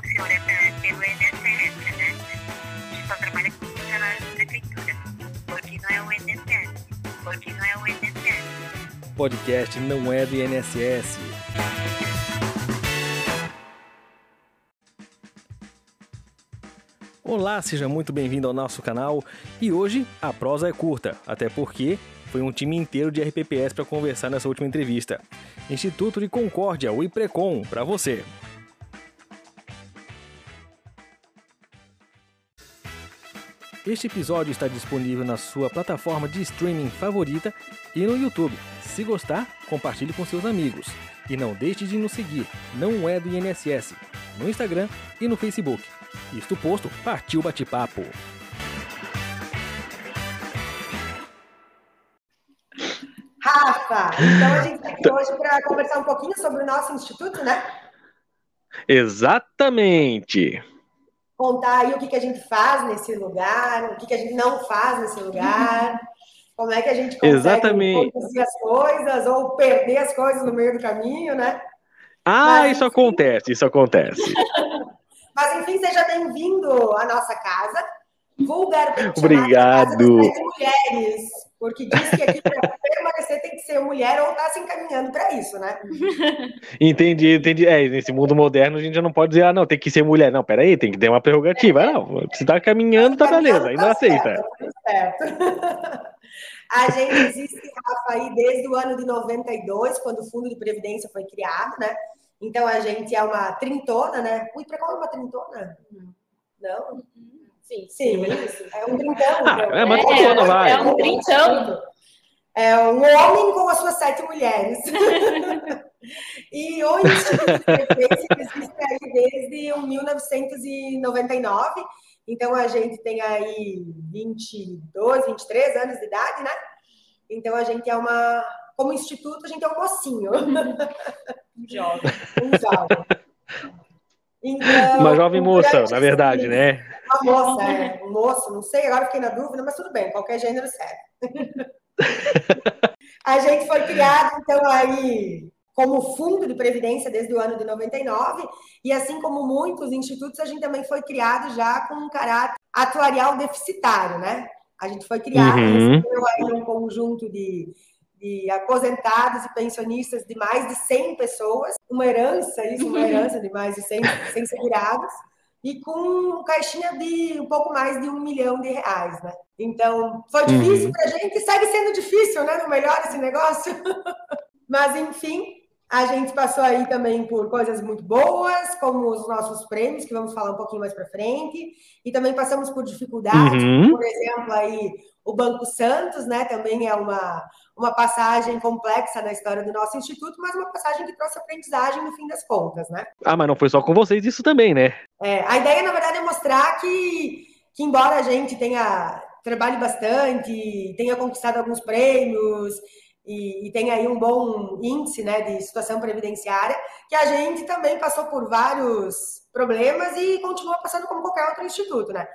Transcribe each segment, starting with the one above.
funciona pelo né? Só trabalha com funcionários da prefeitura. Porque não é o. Porque não é o. Podcast não é do INSS. Olá, seja muito bem-vindo ao nosso canal. E hoje a prosa é curta, até porque foi um time inteiro de RPPS para conversar nessa última entrevista. Instituto de Concórdia, o IPRECOM, para você. Este episódio está disponível na sua plataforma de streaming favorita e no YouTube. Se gostar, compartilhe com seus amigos. E não deixe de nos seguir, não é do INSS, no Instagram e no Facebook. Isto posto, partiu bate-papo. Rafa, então a gente está aqui hoje para conversar um pouquinho sobre o nosso instituto, né? Exatamente. Contar aí o que, que a gente faz nesse lugar, o que, que a gente não faz nesse lugar, como é que a gente consegue Exatamente. conduzir as coisas ou perder as coisas no meio do caminho, né? Ah, Mas, isso enfim. acontece, isso acontece. Mas enfim, seja bem-vindo à nossa casa. Vulgar Obrigado. Casa mulheres, porque diz que aqui para permanecer tem que ser mulher ou está se encaminhando para isso, né? Entendi, entendi. É, nesse mundo moderno a gente já não pode dizer, ah, não, tem que ser mulher. Não, peraí, tem que ter uma prerrogativa. Ah, não, se tá caminhando, tá beleza, ainda Tá aceita. certo, tá certo. A gente existe, Rafa, aí desde o ano de 92, quando o Fundo de Previdência foi criado, né? Então a gente é uma trintona, né? Ui, para qual é uma trintona? Não? Sim, Sim, é um trintão. Ah, então. é uma trintona, vai. É um trintão. É um homem com as suas sete mulheres. e o Instituto de Previdência existe aí desde 1999. Então a gente tem aí 22, 23 anos de idade, né? Então a gente é uma. Como instituto, a gente é um mocinho. Jovem. Um jovem. Então, Uma jovem moça, durante na verdade, né? Uma moça, é. Um moço, não sei, agora fiquei na dúvida, mas tudo bem, qualquer gênero serve. A gente foi criado, então, aí como fundo de previdência desde o ano de 99, e assim como muitos institutos, a gente também foi criado já com um caráter atuarial deficitário, né? A gente foi criado, Uhum. recebeu aí um conjunto de, de aposentados e pensionistas de mais de 100 pessoas, uma herança, isso, uma herança de mais de 100, 100 segurados, e com caixinha de um pouco mais de um milhão de reais, né? Então, foi difícil Uhum. para a gente, segue sendo difícil, né? No melhor esse negócio. Mas, enfim, a gente passou aí também por coisas muito boas, como os nossos prêmios, que vamos falar um pouquinho mais para frente, e também passamos por dificuldades, Uhum. por exemplo, aí o Banco Santos, né? Também é uma, uma passagem complexa na história do nosso instituto, mas uma passagem que trouxe aprendizagem no fim das contas, né? Ah, mas não foi só com vocês isso também, né? É, a ideia, na verdade, é mostrar que, que embora a gente tenha trabalhe bastante, tenha conquistado alguns prêmios e, e tenha aí um bom índice né, de situação previdenciária, que a gente também passou por vários problemas e continua passando como qualquer outro instituto, né?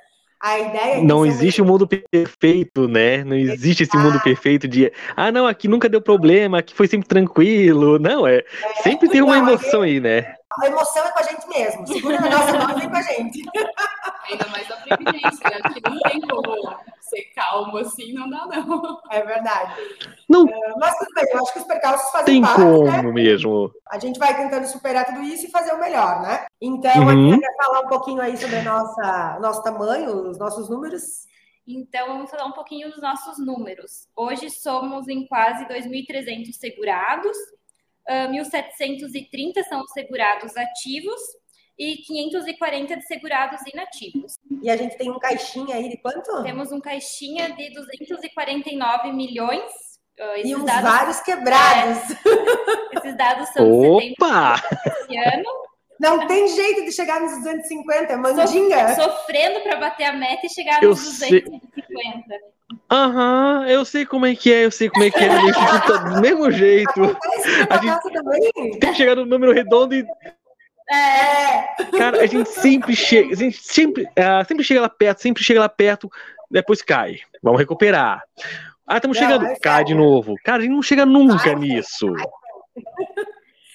A ideia é que Não é um existe um mundo perfeito, né? Não existe esse mundo perfeito de, ah, não, aqui nunca deu problema, aqui foi sempre tranquilo. Não, é. Sempre tem uma não, emoção aí, né? A emoção é com a gente mesmo. Segura nossa mão e vem com a gente. Ainda mais a previdência, né? Porque não tem como ser calmo assim, não dá, não. É verdade. Não É, Mas tudo bem, eu acho que os percalços fazem tem parte, né? como mesmo. A gente vai tentando superar tudo isso e fazer o melhor, né? Então, Uhum. aqui quer falar um pouquinho aí sobre a nossa, nosso tamanho, os nossos números. Então, vamos falar um pouquinho dos nossos números. Hoje somos em quase 2.300 segurados, ah, 1.730 são os segurados ativos e 540 de segurados inativos. E a gente tem um caixinha aí de quanto? Temos um caixinha de 249 milhões. ah, E uns dados, vários quebrados. esses dados são Opa! desse ano. Não tem jeito de chegar nos 250, mandinga. Sofrendo para bater a meta e chegar Eu nos sei. 250. Aham, eu sei como é que é, eu sei como é que é. Instituto tá do mesmo jeito. A gente-. Tem que chegar no número redondo e, É, cara, a gente sempre chega, a gente sempre, ah, sempre chega lá perto, sempre chega lá perto, depois cai. Vamos recuperar. Ah, estamos Não, chegando, é cai sério. de novo. Cara, a gente não chega nunca Vai, nisso.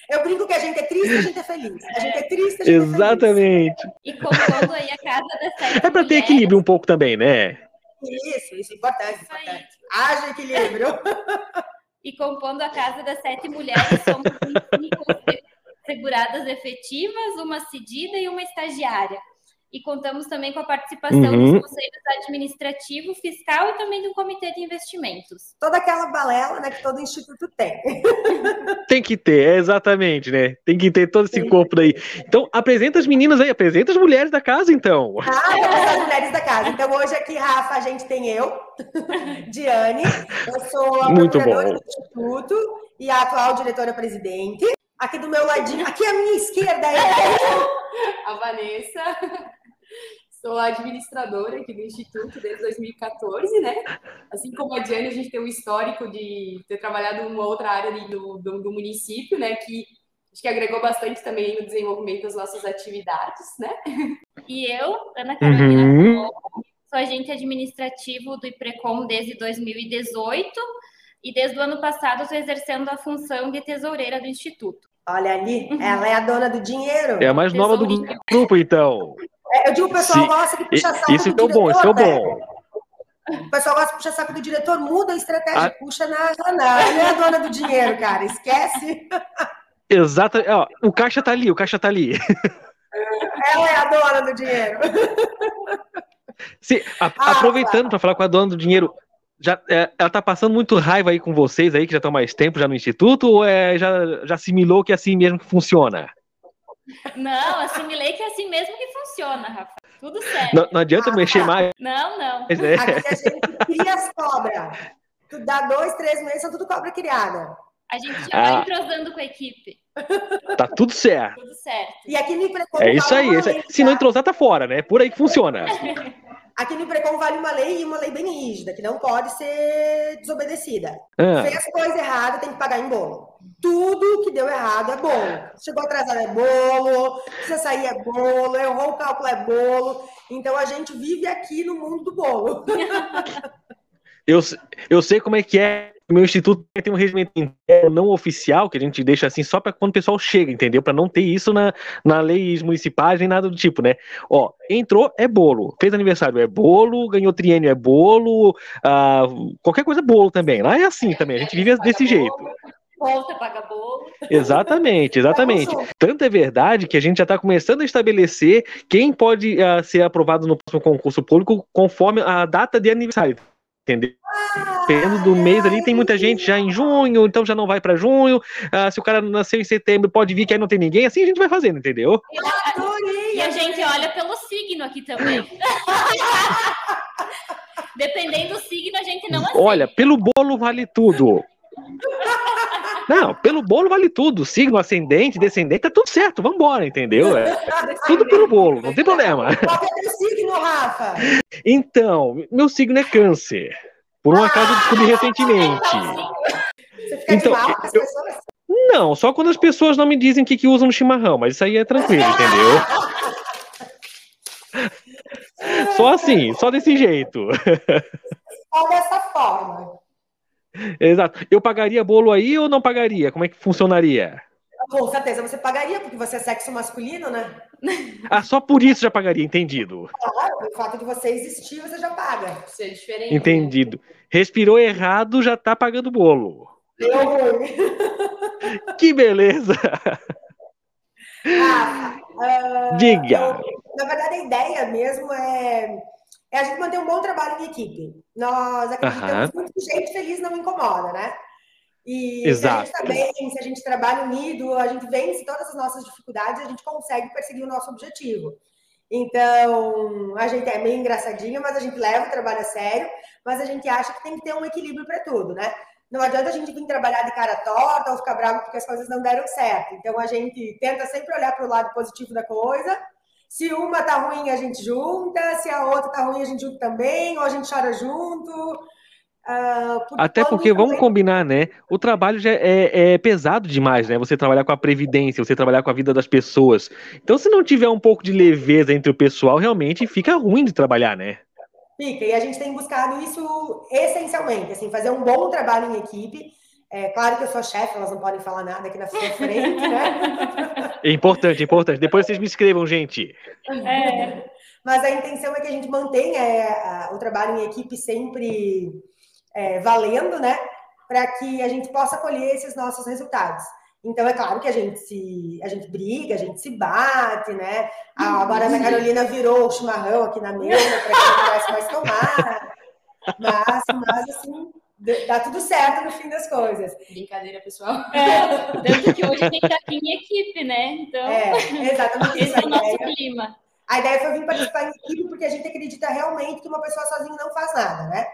Eu brinco que a gente é triste, a gente é feliz. A gente é triste, a gente Exatamente. é feliz. E contando aí a casa das sete É para ter equilíbrio um pouco também, né? Isso, isso é importante. Isso aí. importante. Haja equilíbrio. E compondo a casa das sete mulheres, somos 25 se- seguradas efetivas, uma cedida e uma estagiária. E contamos também com a participação Uhum. dos conselhos administrativo, fiscal e também do comitê de investimentos. Toda aquela balela né, que todo instituto tem. Tem que ter, é exatamente, né? Tem que ter todo esse Tem corpo aí. Então, apresenta as meninas aí, apresenta as mulheres da casa, então. Ah, as mulheres da casa. Então, hoje aqui, Rafa, a gente tem eu, Diane. Eu sou a Muito procuradora bom. do Instituto e a atual diretora-presidente. Aqui do meu ladinho, aqui à minha esquerda é A Vanessa. Sou a administradora aqui do Instituto desde 2014, né? Assim como a Diane, a gente tem um histórico de ter trabalhado em uma outra área ali do, do, do município, né? Que acho que agregou bastante também no desenvolvimento das nossas atividades, né? E eu, Ana Carolina Uhum. Sou agente administrativo do IPRECOM desde 2018 e desde o ano passado estou exercendo a função de tesoureira do Instituto. Olha ali, ela é a dona do dinheiro. É a mais nova do grupo, então. É, Eu digo, o pessoal Sim. gosta de puxar saco Isso do é o bom, isso é bom. né? O pessoal gosta de puxar saco do diretor, muda a estratégia, Ah. puxa na Ana. Ela é a dona do dinheiro, cara. Esquece. Exato. Ó, o caixa tá ali, o caixa tá ali. Ela é a dona do dinheiro. Se- a- Ah, aproveitando para falar com a dona do dinheiro, já, é, ela tá passando muito raiva aí com vocês aí, que já estão mais tempo já no instituto, ou é, já, já assimilou que é assim mesmo que funciona? Não, assimilei que é assim mesmo que funciona, Rafa. Tudo certo. Não, não adianta Ah, mexer tá. mais, Não, não. né? Aqui a gente cria as cobras. Tu dá dois, três meses, são tudo cobra criada. A gente já Ah. vai entrosando com a equipe. Tá tudo certo. Tudo certo. E aqui Imprecom É isso aí. é isso Se não entrosar, tá fora, né? Por aí que funciona. Aqui no Imprecom vale uma lei e uma lei bem rígida, que não pode ser desobedecida. Ah, Fez coisa errada, tem que pagar em bolo. Tudo que deu errado é bolo. Chegou atrasado é bolo, precisa sair é bolo, errou o cálculo é bolo. Então a gente vive aqui no mundo do bolo. eu, eu sei como é que é. O meu instituto tem um regimento interno não oficial, que a gente deixa assim só para quando o pessoal chega, entendeu? Para não ter isso na, na leis municipais nem nada do tipo, né? Ó, entrou é bolo, fez aniversário é bolo, ganhou triênio é bolo, ah, qualquer coisa é bolo também. Lá é assim também, a gente vive desse jeito. Volta, paga bolo. Exatamente, exatamente. Tanto é verdade que a gente já está começando a estabelecer quem pode ah, ser aprovado no próximo concurso público conforme a data de aniversário. Entendeu? Dependendo do mês ali, tem muita gente já em junho, então já não vai para junho. Ah, se o cara nasceu em setembro, pode vir que aí não tem ninguém. Assim a gente vai fazendo, entendeu? Adorei! E a gente olha pelo signo aqui também. Dependendo do signo, a gente não aceita. Olha, pelo bolo vale tudo. Não, pelo bolo vale tudo. Signo, ascendente, descendente, tá tudo certo. Vambora, entendeu? É tudo pelo bolo, não tem problema. Qual é teu signo, Rafa? Então, meu signo é câncer. Por um acaso eu descobri recentemente. Você fica Então, de mal com as eu- pessoas? Não, só quando as pessoas não me dizem o que, que usam no chimarrão, mas isso aí é tranquilo, entendeu? Só assim, só desse jeito. Só dessa forma. Exato. Eu pagaria bolo aí ou não pagaria? Como é que funcionaria? Com certeza você pagaria, porque você é sexo masculino, né? Ah, só por isso já pagaria, entendido. Claro, o fato de você existir, você já paga. Isso é diferente. Entendido. Respirou errado, já tá pagando bolo. Deu ruim. Que beleza! Ah, Diga. eu- na verdade, a ideia mesmo é, é a gente manter um bom trabalho em equipe. Nós acreditamos Aham. muito que gente feliz não incomoda, né? E Exato. se a gente está bem, se a gente trabalha unido, a gente vence todas as nossas dificuldades, a gente consegue perseguir o nosso objetivo. Então, a gente é meio engraçadinho, mas a gente leva o trabalho a sério, mas a gente acha que tem que ter um equilíbrio para tudo, né? Não adianta a gente vir trabalhar de cara torta ou ficar bravo porque as coisas não deram certo. Então, a gente tenta sempre olhar para o lado positivo da coisa. Se uma tá ruim, a gente junta. Se a outra tá ruim, a gente junta também. Ou a gente chora junto. Ah, Até todo porque, mundo vamos também- combinar, né? O trabalho já é, é pesado demais, né? Você trabalhar com a previdência, você trabalhar com a vida das pessoas. Então, se não tiver um pouco de leveza entre o pessoal, realmente fica ruim de trabalhar, né? Fica, e a gente tem buscado isso essencialmente, assim, fazer um bom trabalho em equipe. É claro que eu sou chefe, elas não podem falar nada aqui na sua frente, né? É importante, é importante. Depois vocês me escrevam, gente. É. Mas a intenção é que a gente mantenha é, o trabalho em equipe sempre é, valendo, né? Para que a gente possa colher esses nossos resultados. Então, é claro que a gente se a gente briga, a gente se bate, né? agora a Carolina virou o chimarrão aqui na mesa para que não pudesse mais tomar. Mas, mas assim, dá tudo certo no fim das coisas. Brincadeira, pessoal. É, tanto que hoje a gente tá aqui em equipe, né? Então, é, exatamente esse é o nosso clima. A ideia foi vir participar em equipe porque a gente acredita realmente que uma pessoa sozinha não faz nada, né?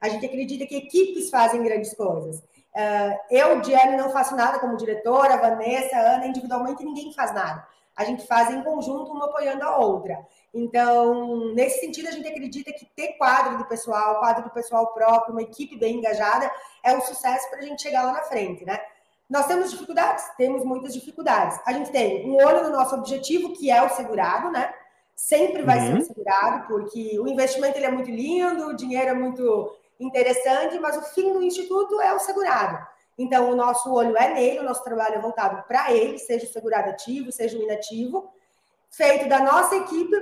A gente acredita que equipes fazem grandes coisas. Uh, eu, Diane, não faço nada como diretora, Vanessa, Ana, individualmente ninguém faz nada. A gente faz em conjunto, uma apoiando a outra. Então, nesse sentido, a gente acredita que ter quadro do pessoal, quadro do pessoal próprio, uma equipe bem engajada, é um sucesso para a gente chegar lá na frente, né? Nós temos dificuldades? Temos muitas dificuldades. A gente tem um olho no nosso objetivo, que é o segurado, né? Sempre vai uhum. ser o segurado, porque o investimento ele é muito lindo, o dinheiro é muito interessante, mas o fim do instituto é o segurado. Então, o nosso olho é nele, o nosso trabalho é voltado para ele, seja o segurado ativo, seja o inativo, feito da nossa equipe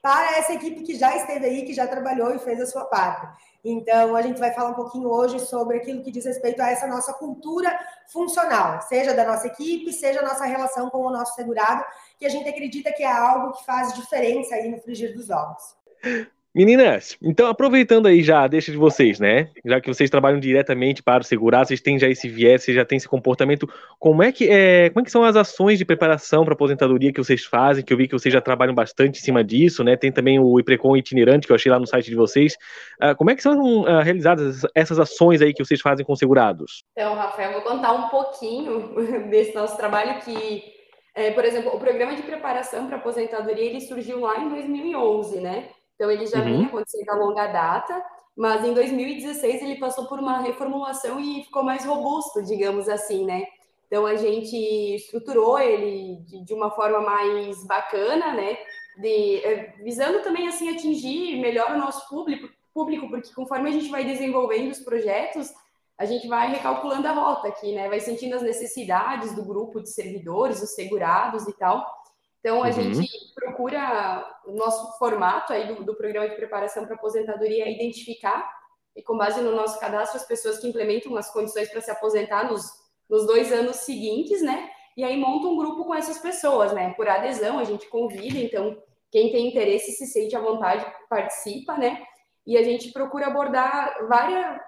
para essa equipe que já esteve aí, que já trabalhou e fez a sua parte. Então, a gente vai falar um pouquinho hoje sobre aquilo que diz respeito a essa nossa cultura funcional, seja da nossa equipe, seja a nossa relação com o nosso segurado, que a gente acredita que é algo que faz diferença aí no frigir dos ovos. Meninas, então aproveitando aí já, deixa de vocês, né? Já que vocês trabalham diretamente para o segurar, vocês têm já esse viés, vocês já têm esse comportamento. Como é que é, como é que são as ações de preparação para aposentadoria que vocês fazem? Que eu vi que vocês já trabalham bastante em cima disso, né? Tem também o IPRECON itinerante que eu achei lá no site de vocês. Uh, como é que são uh, realizadas essas ações aí que vocês fazem com segurados? Então, Rafael, vou contar um pouquinho desse nosso trabalho que, é, por exemplo, o programa de preparação para aposentadoria ele surgiu lá em 2011, né? Então, ele já uhum. vinha acontecendo a longa data, mas em 2016 ele passou por uma reformulação e ficou mais robusto, digamos assim, né? Então, a gente estruturou ele de, de uma forma mais bacana, né? De, eh, visando também, assim, atingir melhor o nosso público, público, porque conforme a gente vai desenvolvendo os projetos, a gente vai recalculando a rota aqui, né? Vai sentindo as necessidades do grupo de servidores, os segurados e tal. Então, a uhum. gente procura, o nosso formato aí do, do programa de preparação para aposentadoria é identificar, e com base no nosso cadastro, as pessoas que implementam as condições para se aposentar nos, nos dois anos seguintes, né? E aí monta um grupo com essas pessoas, né? Por adesão, a gente convida, então, quem tem interesse se sente à vontade, participa, né? E a gente procura abordar várias,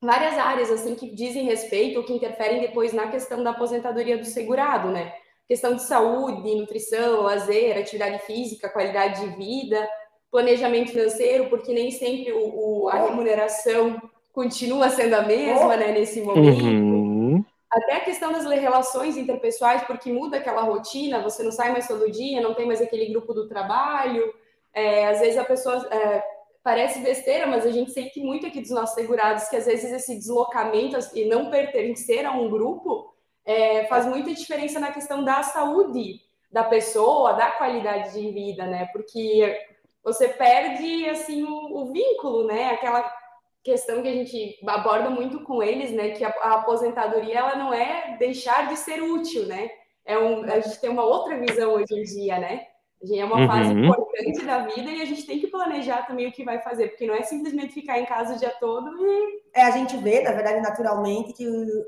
várias áreas, assim, que dizem respeito ou que interferem depois na questão da aposentadoria do segurado, né? Questão de saúde, nutrição, lazer, atividade física, qualidade de vida, planejamento financeiro, porque nem sempre o, o a remuneração continua sendo a mesma, né, nesse momento. Uhum. Até a questão das relações interpessoais, porque muda aquela rotina, você não sai mais todo dia, não tem mais aquele grupo do trabalho. É, às vezes a pessoa é, parece besteira, mas a gente sente muito aqui dos nossos segurados que às vezes esse deslocamento e não pertencer a um grupo é, faz muita diferença na questão da saúde da pessoa, da qualidade de vida, né? Porque você perde assim o, o vínculo, né? Aquela questão que a gente aborda muito com eles, né? Que a, a aposentadoria ela não é deixar de ser útil, né? É um, a gente tem uma outra visão hoje em dia, né? É uma fase uhum. importante da vida e a gente tem que planejar também o que vai fazer, porque não é simplesmente ficar em casa o dia todo e. É, a gente vê, na verdade, naturalmente, que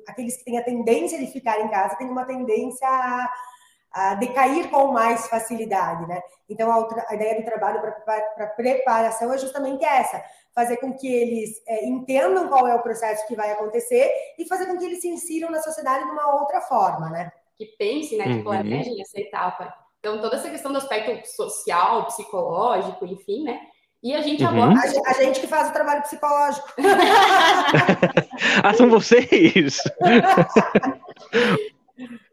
aqueles que têm a tendência de ficar em casa têm uma tendência a, a decair com mais facilidade, né? Então, a, a ideia do trabalho para preparação é justamente essa: fazer com que eles é, entendam qual é o processo que vai acontecer e fazer com que eles se insiram na sociedade de uma outra forma, né? Que pense, né? Que uhum. planejem essa etapa. Então, toda essa questão do aspecto social, psicológico, enfim, né? E a gente uhum. aborda. A, a, gente que faz o trabalho psicológico. ah, são vocês!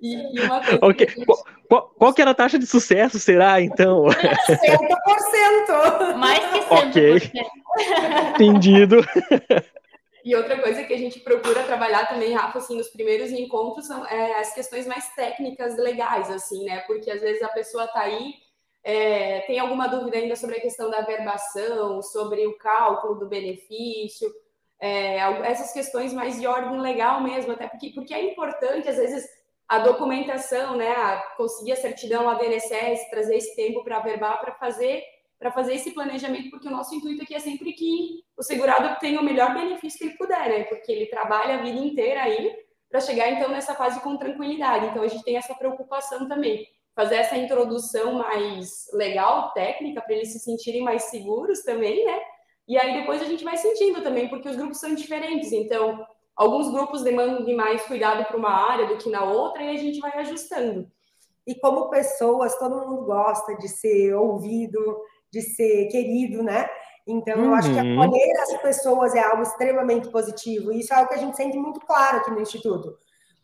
e, e, uma coisa. Okay. Gente... Qual, qual, qual, que era a taxa de sucesso, será, então? 100%! Mais que 100%. Ok. Entendido. E outra coisa que a gente procura trabalhar também, Rafa, assim, nos primeiros encontros são é, as questões mais técnicas legais, assim, né? Porque às vezes a pessoa está aí, é, tem alguma dúvida ainda sobre a questão da verbação, sobre o cálculo do benefício. é, essas questões mais de ordem legal mesmo, até porque, porque é importante, às vezes, a documentação, né, a conseguir a certidão, a DNSS, trazer esse tempo para verbar, para fazer para fazer esse planejamento, porque o nosso intuito aqui é sempre que o segurado tenha o melhor benefício que ele puder, né? Porque ele trabalha a vida inteira aí para chegar então nessa fase com tranquilidade. Então a gente tem essa preocupação também, fazer essa introdução mais legal, técnica, para eles se sentirem mais seguros também, né? E aí depois a gente vai sentindo também, porque os grupos são diferentes. Então, alguns grupos demandam de mais cuidado para uma área do que na outra, e a gente vai ajustando. E como pessoas, todo mundo gosta de ser ouvido, de ser querido, né? Então, eu acho que uhum. acolher as pessoas é algo extremamente positivo. E isso é algo que a gente sente muito claro aqui no Instituto.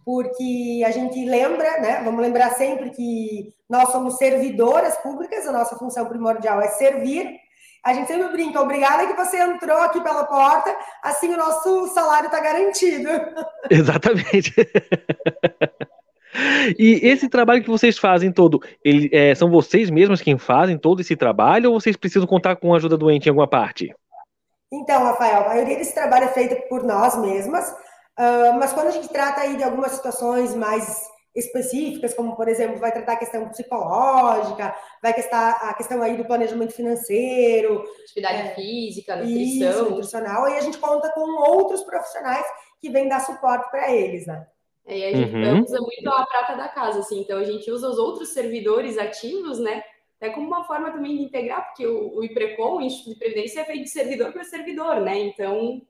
Porque a gente lembra, né? Vamos lembrar sempre que nós somos servidoras públicas, a nossa função primordial é servir. A gente sempre brinca, obrigada que você entrou aqui pela porta, assim o nosso salário está garantido. Exatamente. E esse trabalho que vocês fazem todo, ele, é, são vocês mesmos quem fazem todo esse trabalho ou vocês precisam contar com ajuda doente em alguma parte? Então, Rafael, a maioria desse trabalho é feito por nós mesmas, uh, mas quando a gente trata aí de algumas situações mais específicas, como por exemplo, vai tratar a questão psicológica, vai testar a questão aí do planejamento financeiro, atividade é, física, nutrição, isso, nutricional, e a gente conta com outros profissionais que vêm dar suporte para eles, né? É, e a gente uhum. usa muito a prata da casa, assim, então a gente usa os outros servidores ativos, né? É como uma forma também de integrar, porque o, o IPRECOM, o Instituto de Previdência, é feito de servidor para servidor, né? Então,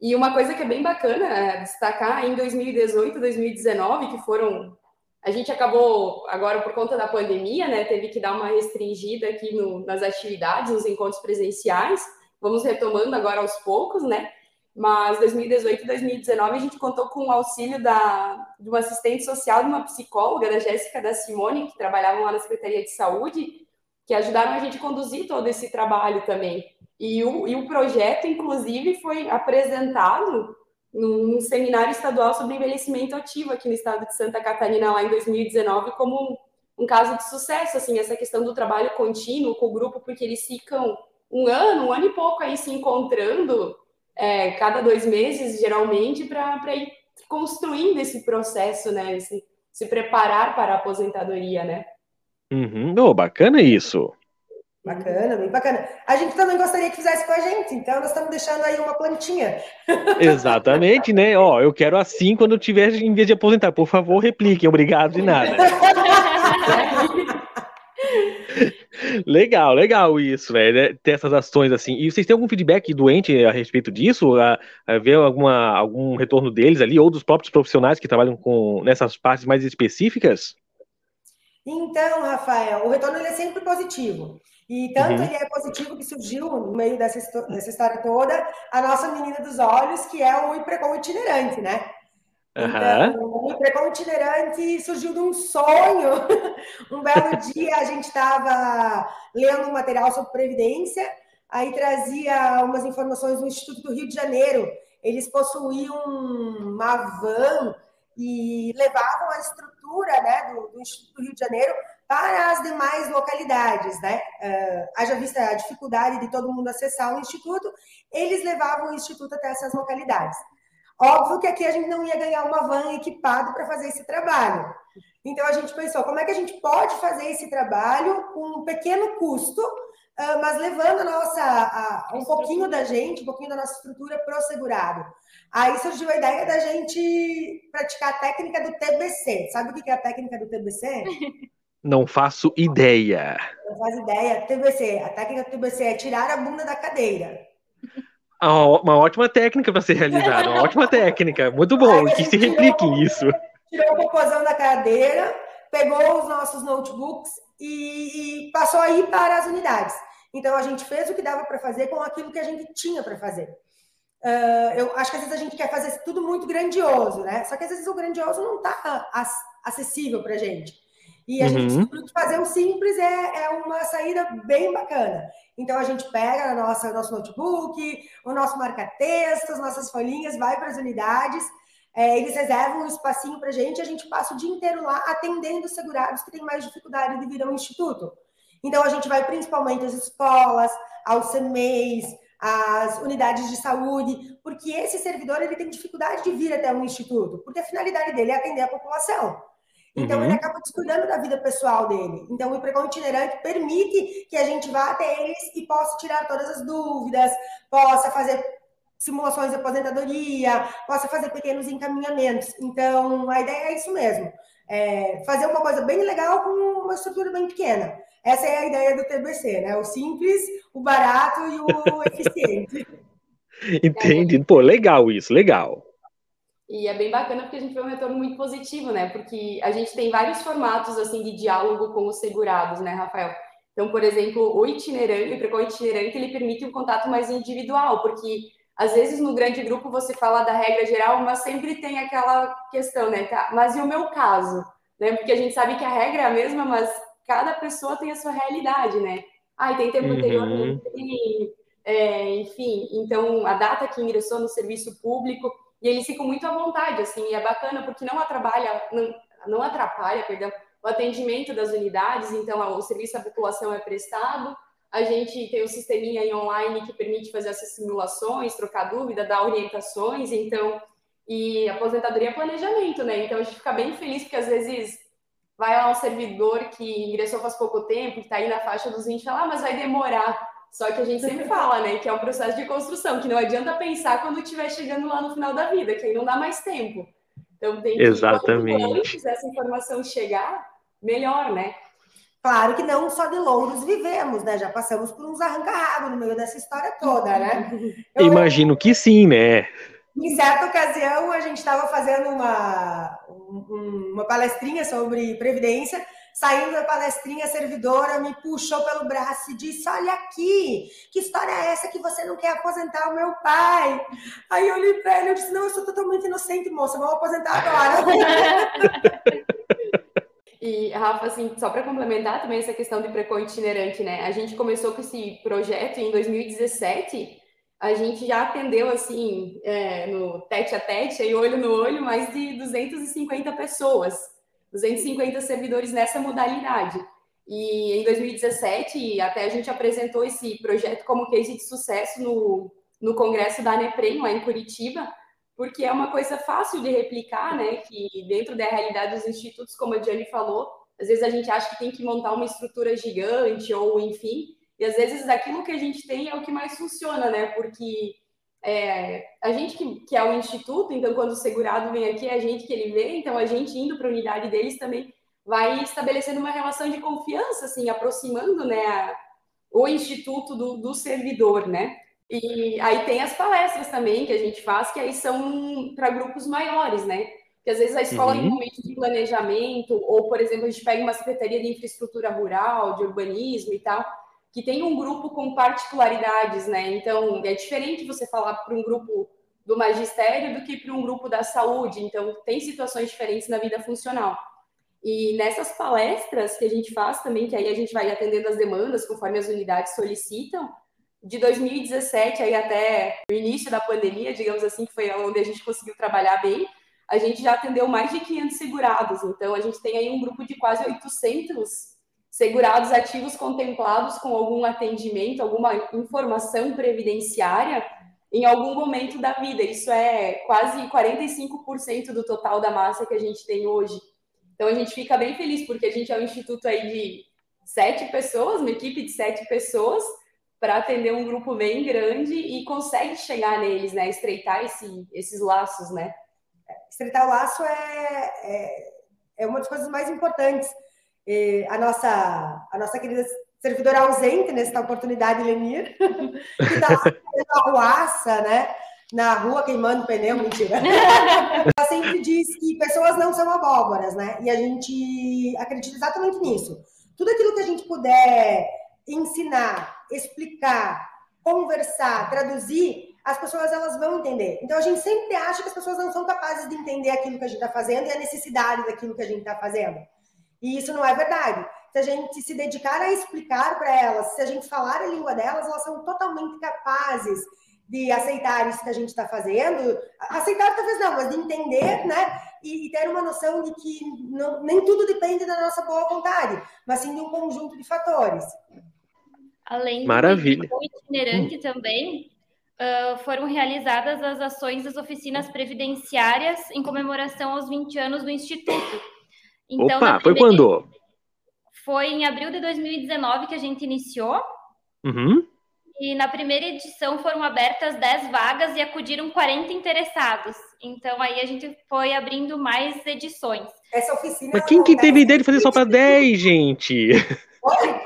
e uma coisa que é bem bacana é destacar, em 2018, 2019, que foram. A gente acabou, agora por conta da pandemia, né? Teve que dar uma restringida aqui no, nas atividades, nos encontros presenciais. Vamos retomando agora aos poucos, né? Mas 2018 e 2019 a gente contou com o auxílio da, de uma assistente social, de uma psicóloga, da Jéssica da Simone, que trabalhavam lá na Secretaria de Saúde, que ajudaram a gente a conduzir todo esse trabalho também. E o, e o projeto, inclusive, foi apresentado num, seminário estadual sobre envelhecimento ativo aqui no estado de Santa Catarina, lá em 2019, como um, um caso de sucesso, assim, essa questão do trabalho contínuo com o grupo, porque eles ficam um ano, um ano e pouco aí se encontrando é, cada dois meses, geralmente, para ir construindo esse processo, né? Esse, se preparar para a aposentadoria, né? Uhum. Oh, bacana isso. Bacana, bem bacana. A gente também gostaria que fizesse com a gente, então nós estamos deixando aí uma plantinha. Exatamente, né? Ó, eu quero assim quando eu tiver, em vez de aposentar. Por favor, repliquem, obrigado de nada. legal, legal isso, velho, né? ter essas ações assim. E vocês têm algum feedback doente a respeito disso? A, a ver alguma, algum retorno deles ali, ou dos próprios profissionais que trabalham com nessas partes mais específicas? Então, Rafael, o retorno ele é sempre positivo. E tanto uhum. ele é positivo que surgiu no meio dessa, dessa história toda a nossa menina dos olhos, que é o Iprecom itinerante, né? Então, o Precon Itinerante surgiu de um sonho. um belo dia a gente estava lendo um material sobre Previdência, aí trazia umas informações do Instituto do Rio de Janeiro. Eles possuíam uma van e levavam a estrutura né, do, do Instituto do Rio de Janeiro para as demais localidades, né? Uh, haja vista a dificuldade de todo mundo acessar o Instituto, eles levavam o Instituto até essas localidades. Óbvio que aqui a gente não ia ganhar uma van equipada para fazer esse trabalho. Então a gente pensou, como é que a gente pode fazer esse trabalho com um pequeno custo, mas levando a nossa, a, um pouquinho da gente, um pouquinho da nossa estrutura para o segurado. Aí surgiu a ideia da gente praticar a técnica do TBC. Sabe o que é a técnica do TBC? Não faço ideia. Não faz ideia. TBC. A técnica do TBC é tirar a bunda da cadeira. Uma ótima técnica para ser realizada, uma ótima técnica. Muito bom, que se replique isso. Tirou o popozão da cadeira, pegou os nossos notebooks e, e passou aí para as unidades. Então a gente fez o que dava para fazer com aquilo que a gente tinha para fazer. Uh, eu acho que às vezes a gente quer fazer tudo muito grandioso, né? Só que às vezes o grandioso não está acessível para a gente. E a uhum. gente que fazer o simples é, é uma saída bem bacana. Então a gente pega a nossa nosso notebook, o nosso marca-textos, nossas folhinhas, vai para as unidades, é, eles reservam um espacinho para a gente, a gente passa o dia inteiro lá atendendo os segurados que têm mais dificuldade de vir ao instituto. Então a gente vai principalmente às escolas, aos CMEs, as unidades de saúde, porque esse servidor ele tem dificuldade de vir até um instituto, porque a finalidade dele é atender a população. Então, uhum. ele acaba descuidando da vida pessoal dele. Então, o pregão itinerante permite que a gente vá até eles e possa tirar todas as dúvidas, possa fazer simulações de aposentadoria, possa fazer pequenos encaminhamentos. Então, a ideia é isso mesmo. É fazer uma coisa bem legal com uma estrutura bem pequena. Essa é a ideia do TBC, né? O simples, o barato e o eficiente. Entendi. Pô, legal isso, legal. E é bem bacana porque a gente vê um retorno muito positivo, né? Porque a gente tem vários formatos assim de diálogo com os segurados, né, Rafael? Então, por exemplo, o itinerante, o precon itinerante, ele permite um contato mais individual, porque às vezes no grande grupo você fala da regra geral, mas sempre tem aquela questão, né? Tá, mas e o meu caso? Né? Porque a gente sabe que a regra é a mesma, mas cada pessoa tem a sua realidade, né? Ah, tem tempo anterior, uhum. tem, é, enfim, então a data que ingressou no serviço público, e eles ficam muito à vontade, assim, e é bacana porque não atrapalha, não, não atrapalha, perdão, o atendimento das unidades, então o serviço à população é prestado, a gente tem um sisteminha online que permite fazer essas simulações, trocar dúvida, dar orientações, então, e aposentadoria é planejamento, né? Então a gente fica bem feliz porque às vezes vai lá um servidor que ingressou faz pouco tempo, que está aí na faixa dos 20, fala, ah, mas vai demorar. Só que a gente sempre fala, né, que é um processo de construção, que não adianta pensar quando estiver chegando lá no final da vida, que aí não dá mais tempo. Então tem que, Exatamente. antes essa informação chegar, melhor, né? Claro que não só de louros vivemos, né? Já passamos por uns arranca no meio dessa história toda, né? Eu Imagino que sim, né? Em certa ocasião, a gente estava fazendo uma, uma palestrinha sobre previdência. Saindo da palestrinha, a servidora me puxou pelo braço e disse: Olha aqui, que história é essa que você não quer aposentar o meu pai? Aí eu olhei para ele e disse: Não, eu sou totalmente inocente, moça, vamos aposentar agora. E, Rafa, assim, só para complementar também essa questão de precon itinerante, né? A gente começou com esse projeto em 2017 a gente já atendeu, assim, é, no tete a tete, aí olho no olho, mais de 250 pessoas, 250 servidores nessa modalidade. E em 2017, até a gente apresentou esse projeto como case de sucesso no, no congresso da ANEPREM, lá em Curitiba, porque é uma coisa fácil de replicar, né? Que dentro da realidade dos institutos, como a Diane falou, às vezes a gente acha que tem que montar uma estrutura gigante ou enfim, e às vezes aquilo que a gente tem é o que mais funciona, né? Porque é, a gente que, que, é o instituto, então quando o segurado vem aqui, é a gente que ele vê, então a gente indo para a unidade deles também vai estabelecendo uma relação de confiança, assim, aproximando, né, a, o instituto do, do, servidor, né? E aí tem as palestras também que a gente faz, que aí são para grupos maiores, né? Que às vezes a escola uhum. tem um momento de planejamento, ou, por exemplo, a gente pega uma secretaria de infraestrutura rural, de urbanismo e tal, que tem um grupo com particularidades, né? Então, é diferente você falar para um grupo do magistério do que para um grupo da saúde. Então, tem situações diferentes na vida funcional. E nessas palestras que a gente faz também, que aí a gente vai atendendo as demandas conforme as unidades solicitam, de 2017 aí até o início da pandemia, digamos assim, que foi onde a gente conseguiu trabalhar bem, a gente já atendeu mais de 500 segurados. Então, a gente tem aí um grupo de quase 800 segurados ativos contemplados com algum atendimento, alguma informação previdenciária em algum momento da vida. Isso é quase 45% do total da massa que a gente tem hoje. Então a gente fica bem feliz porque a gente é um instituto aí de sete pessoas, uma equipe de sete pessoas para atender um grupo bem grande e consegue chegar neles, né? Estreitar esse, esses laços, né? Estreitar o laço é, é, é uma das coisas mais importantes a nossa, a nossa querida servidora ausente nesta oportunidade, Lenir, que está fazendo a ruaça, né? Na rua queimando pneu, mentira. Ela sempre diz que pessoas não são abóboras, né? E a gente acredita exatamente nisso. Tudo aquilo que a gente puder ensinar, explicar, conversar, traduzir, as pessoas elas vão entender. Então a gente sempre acha que as pessoas não são capazes de entender aquilo que a gente está fazendo e a necessidade daquilo que a gente está fazendo. E isso não é verdade. Se a gente se dedicar a explicar para elas, se a gente falar a língua delas, elas são totalmente capazes de aceitar isso que a gente está fazendo. Aceitar talvez não, mas de entender, né? E, e ter uma noção de que não, nem tudo depende da nossa boa vontade, mas sim de um conjunto de fatores. Além Maravilha. do itinerante hum. também, uh, foram realizadas as ações das oficinas previdenciárias em comemoração aos 20 anos do Instituto. Então, Opa, foi quando? Foi em abril de 2019 que a gente iniciou. Uhum. E na primeira edição foram abertas 10 vagas e acudiram 40 interessados. Então aí a gente foi abrindo mais edições. Essa oficina. Mas quem que teve ideia de fazer só para 10, gente? Oi?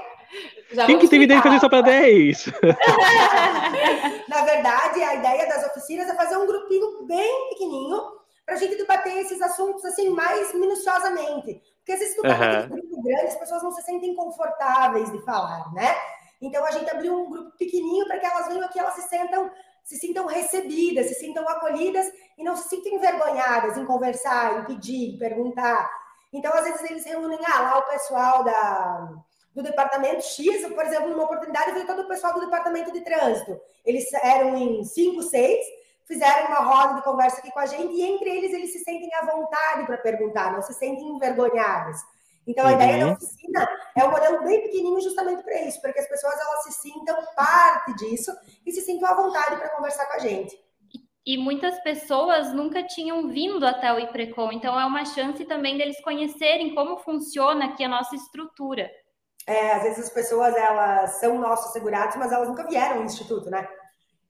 Já quem que teve ideia de fazer só para 10? na verdade, a ideia das oficinas é fazer um grupinho bem pequenininho para a gente debater esses assuntos assim mais minuciosamente. Porque se tu uhum. um grupo grande, as pessoas não se sentem confortáveis de falar, né? Então a gente abriu um grupo pequenininho para que elas venham aqui, elas se sentam, se sintam recebidas, se sintam acolhidas e não se sintam envergonhadas em conversar, em pedir, em perguntar. Então às vezes eles reúnem ah, lá o pessoal da do departamento X, por exemplo, numa oportunidade veio todo o pessoal do departamento de trânsito. Eles eram em cinco, seis, fizeram uma roda de conversa aqui com a gente e entre eles eles se sentem à vontade para perguntar, não se sentem envergonhados. Então, a uhum. ideia da oficina é um modelo bem pequenininho justamente para isso, para que as pessoas elas se sintam parte disso e se sintam à vontade para conversar com a gente. E muitas pessoas nunca tinham vindo até o IPRECOM, então é uma chance também deles conhecerem como funciona aqui a nossa estrutura. É, às vezes as pessoas elas são nossos segurados, mas elas nunca vieram ao instituto, né?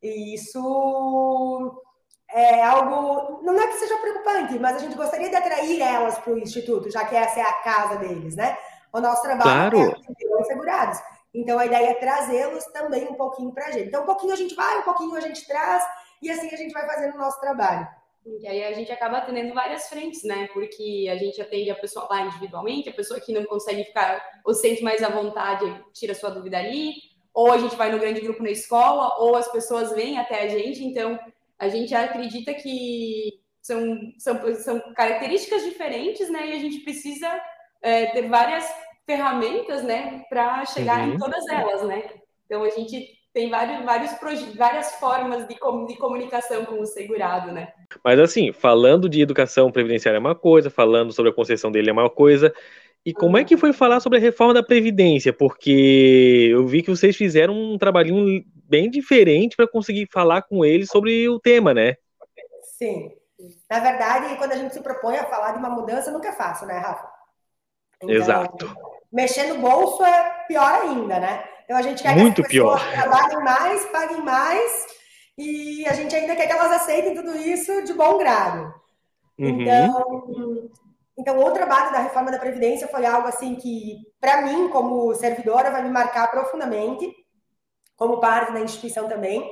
E isso é algo, não é que seja preocupante, mas a gente gostaria de atrair elas para o Instituto, já que essa é a casa deles, né? O nosso trabalho claro. é os segurados. Então, a ideia é trazê-los também um pouquinho para a gente. Então, um pouquinho a gente vai, um pouquinho a gente traz, e assim a gente vai fazendo o nosso trabalho. E aí a gente acaba atendendo várias frentes, né? Porque a gente atende a pessoa lá individualmente, a pessoa que não consegue ficar ou sente mais à vontade, tira sua dúvida ali, ou a gente vai no grande grupo na escola, ou as pessoas vêm até a gente, então a gente acredita que são, são, são características diferentes, né? E a gente precisa é, ter várias ferramentas, né, para chegar uhum. em todas elas, né? Então a gente tem vários, vários várias formas de, com, de comunicação com o segurado, né? Mas assim, falando de educação previdenciária é uma coisa, falando sobre a concessão dele é uma coisa. E como é que foi falar sobre a reforma da Previdência? Porque eu vi que vocês fizeram um trabalhinho bem diferente para conseguir falar com eles sobre o tema, né? Sim. Na verdade, quando a gente se propõe a falar de uma mudança, nunca é fácil, né, Rafa? Então, Exato. Mexer no bolso é pior ainda, né? Então a gente quer Muito que as pessoas pior. trabalhem mais, paguem mais, e a gente ainda quer que elas aceitem tudo isso de bom grado. Uhum. Então, então, o trabalho da reforma da Previdência foi algo assim que, para mim, como servidora, vai me marcar profundamente, como parte da instituição também,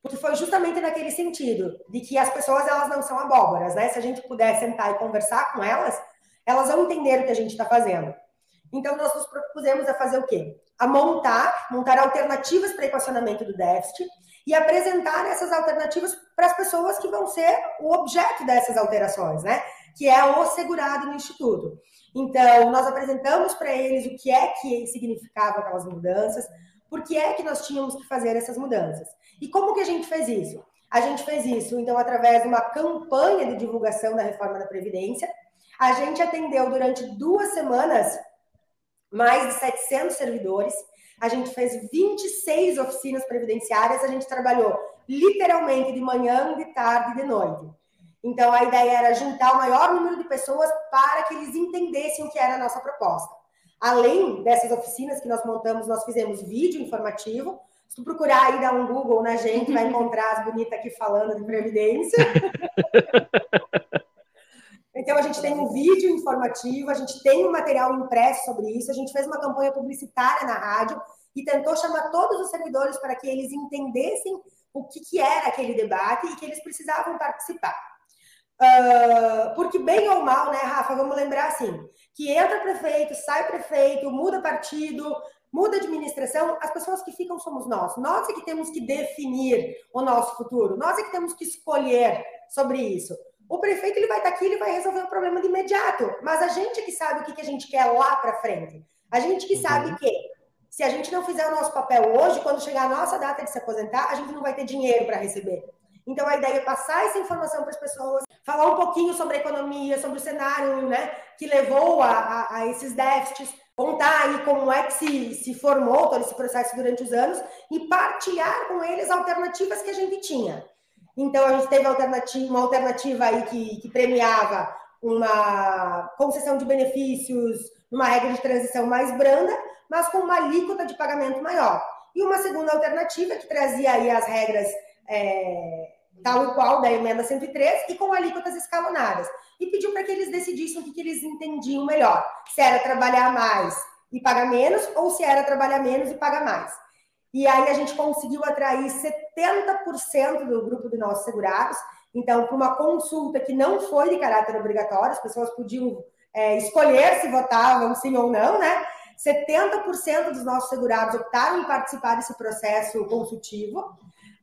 porque foi justamente naquele sentido, de que as pessoas elas não são abóboras, né? Se a gente puder sentar e conversar com elas, elas vão entender o que a gente está fazendo. Então, nós nos propusemos a fazer o quê? A montar, montar alternativas para equacionamento do déficit e apresentar essas alternativas para as pessoas que vão ser o objeto dessas alterações, né? Que é o segurado no Instituto. Então, nós apresentamos para eles o que é que significava aquelas mudanças, por que é que nós tínhamos que fazer essas mudanças. E como que a gente fez isso? A gente fez isso, então, através de uma campanha de divulgação da reforma da Previdência. A gente atendeu durante duas semanas mais de 700 servidores. A gente fez 26 oficinas previdenciárias. A gente trabalhou literalmente de manhã, de tarde e de noite. Então, a ideia era juntar o maior número de pessoas para que eles entendessem o que era a nossa proposta. Além dessas oficinas que nós montamos, nós fizemos vídeo informativo. Se tu procurar aí, dar um Google na gente, vai encontrar as bonitas aqui falando de previdência. então, a gente tem um vídeo informativo, a gente tem um material impresso sobre isso, a gente fez uma campanha publicitária na rádio e tentou chamar todos os servidores para que eles entendessem o que, que era aquele debate e que eles precisavam participar. Uh, porque bem ou mal, né, Rafa, vamos lembrar assim, que entra prefeito, sai prefeito, muda partido, muda administração, as pessoas que ficam somos nós. Nós é que temos que definir o nosso futuro, nós é que temos que escolher sobre isso. O prefeito ele vai estar aqui, ele vai resolver o problema de imediato, mas a gente é que sabe o que, que a gente quer lá para frente. A gente que sabe uhum. que se a gente não fizer o nosso papel hoje, quando chegar a nossa data de se aposentar, a gente não vai ter dinheiro para receber. Então, a ideia é passar essa informação para as pessoas, falar um pouquinho sobre a economia, sobre o cenário né, que levou a, a, a esses déficits, contar aí como é que se, se formou todo esse processo durante os anos e partilhar com eles alternativas que a gente tinha. Então, a gente teve alternativa, uma alternativa aí que, que premiava uma concessão de benefícios numa regra de transição mais branda, mas com uma alíquota de pagamento maior. E uma segunda alternativa que trazia aí as regras é, tal e qual da emenda 103 e com alíquotas escalonadas. E pediu para que eles decidissem o que, que eles entendiam melhor: se era trabalhar mais e pagar menos, ou se era trabalhar menos e pagar mais. E aí a gente conseguiu atrair 70% do grupo de nossos segurados. Então, para uma consulta que não foi de caráter obrigatório, as pessoas podiam é, escolher se votavam sim ou não, né? 70% dos nossos segurados optaram em participar desse processo consultivo,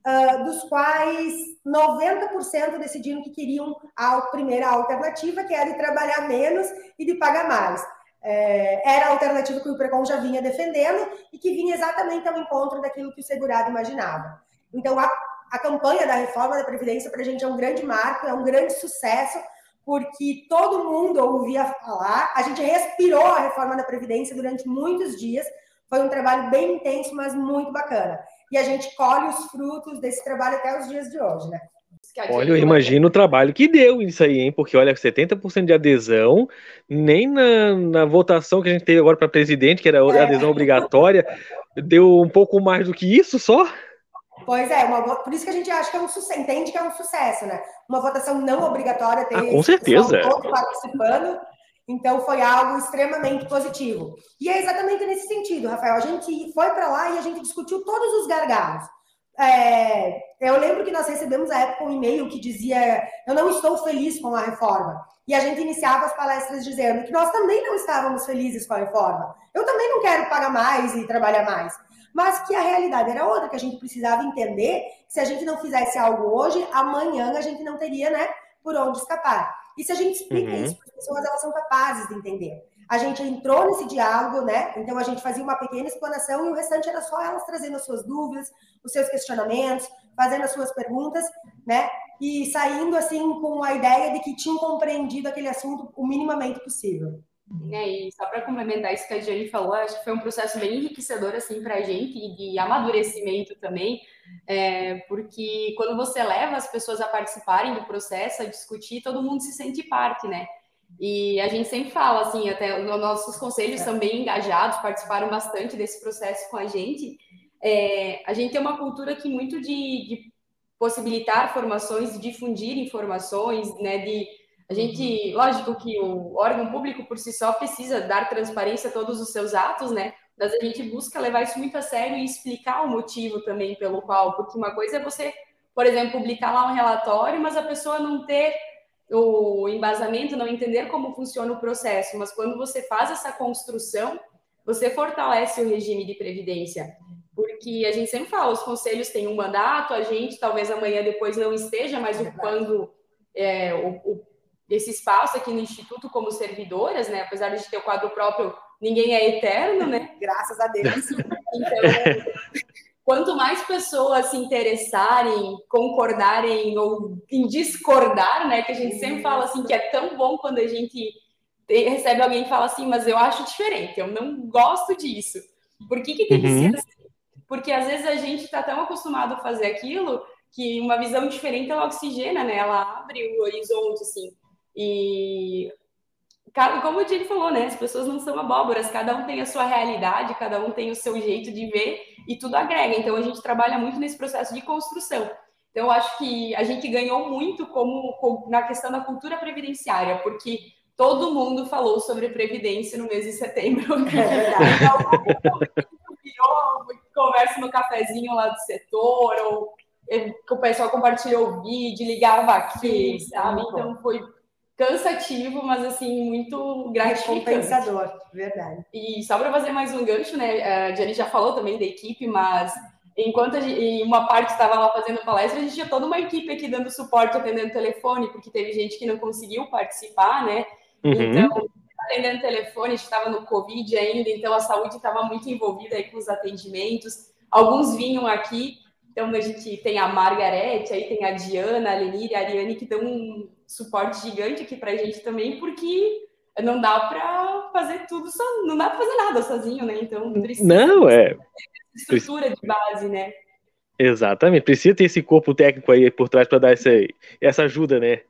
uh, dos quais 90% decidiram que queriam a primeira alternativa, que era de trabalhar menos e de pagar mais. É, era a alternativa que o Precon já vinha defendendo e que vinha exatamente ao encontro daquilo que o segurado imaginava. Então, a, a campanha da reforma da Previdência para a gente é um grande marco, é um grande sucesso, porque todo mundo ouvia falar, a gente respirou a reforma da Previdência durante muitos dias, foi um trabalho bem intenso, mas muito bacana. E a gente colhe os frutos desse trabalho até os dias de hoje, né? Olha, eu imagino o trabalho que deu isso aí, hein? Porque, olha, 70% de adesão, nem na, na votação que a gente teve agora para presidente, que era é. adesão obrigatória, deu um pouco mais do que isso só? Pois é, uma, por isso que a gente acha que é um sucesso, entende que é um sucesso, né? Uma votação não obrigatória, ter ah, com certeza. todo participando, então foi algo extremamente positivo. E é exatamente nesse sentido, Rafael. A gente foi para lá e a gente discutiu todos os gargalos. É, eu lembro que nós recebemos à época um e-mail que dizia: Eu não estou feliz com a reforma. E a gente iniciava as palestras dizendo que nós também não estávamos felizes com a reforma. Eu também não quero pagar mais e trabalhar mais mas que a realidade era outra, que a gente precisava entender que se a gente não fizesse algo hoje, amanhã a gente não teria, né, por onde escapar. E se a gente explica uhum. isso para as pessoas, elas são capazes de entender. A gente entrou nesse diálogo, né? Então a gente fazia uma pequena explanação e o restante era só elas trazendo as suas dúvidas, os seus questionamentos, fazendo as suas perguntas, né? E saindo assim com a ideia de que tinham compreendido aquele assunto o minimamente possível. Né, e só para complementar isso que a Jane falou, acho que foi um processo bem enriquecedor assim para a gente e de amadurecimento também, é, porque quando você leva as pessoas a participarem do processo, a discutir, todo mundo se sente parte, né? E a gente sempre fala assim, até os nossos conselhos são bem engajados, participaram bastante desse processo com a gente. É, a gente tem uma cultura que muito de, de possibilitar formações, difundir informações, né? De a gente, lógico que o órgão público por si só precisa dar transparência a todos os seus atos, né? Mas a gente busca levar isso muito a sério e explicar o motivo também pelo qual, porque uma coisa é você, por exemplo, publicar lá um relatório, mas a pessoa não ter o embasamento, não entender como funciona o processo, mas quando você faz essa construção, você fortalece o regime de previdência. Porque a gente sempre fala, os conselhos têm um mandato, a gente talvez amanhã depois não esteja mais ocupando é, o, o desse espaço aqui no Instituto como servidoras, né? Apesar de ter o quadro próprio, ninguém é eterno, né? Graças a Deus. Então, quanto mais pessoas se interessarem, concordarem ou em discordar, né? Que a gente sempre fala assim que é tão bom quando a gente recebe alguém que fala assim, mas eu acho diferente, eu não gosto disso. Por que, que tem que ser uhum. assim? Porque às vezes a gente está tão acostumado a fazer aquilo que uma visão diferente ela oxigena, né? Ela abre o horizonte, assim. E como o Diego falou, né? As pessoas não são abóboras, cada um tem a sua realidade, cada um tem o seu jeito de ver e tudo agrega. Então a gente trabalha muito nesse processo de construção. Então eu acho que a gente ganhou muito como na questão da cultura previdenciária, porque todo mundo falou sobre previdência no mês de setembro. É então, conversa no cafezinho lá do setor, ou o pessoal compartilhou o vídeo, ligava aqui, sabe? Então foi cansativo, mas assim, muito gratificante. Compensador, verdade. E só para fazer mais um gancho, né? A Jenny já falou também da equipe, mas enquanto gente, uma parte estava lá fazendo palestra, a gente tinha toda uma equipe aqui dando suporte, atendendo telefone, porque teve gente que não conseguiu participar, né? Uhum. Então, atendendo telefone, a gente estava no Covid ainda, então a saúde estava muito envolvida aí com os atendimentos. Alguns vinham aqui, então a gente tem a Margarete, aí tem a Diana, a Lenir e a Ariane que dão um suporte gigante aqui para a gente também, porque não dá para fazer tudo só, não dá para fazer nada sozinho, né? Então precisa não é estrutura de base, né? Exatamente, precisa ter esse corpo técnico aí por trás para dar essa, essa ajuda, né?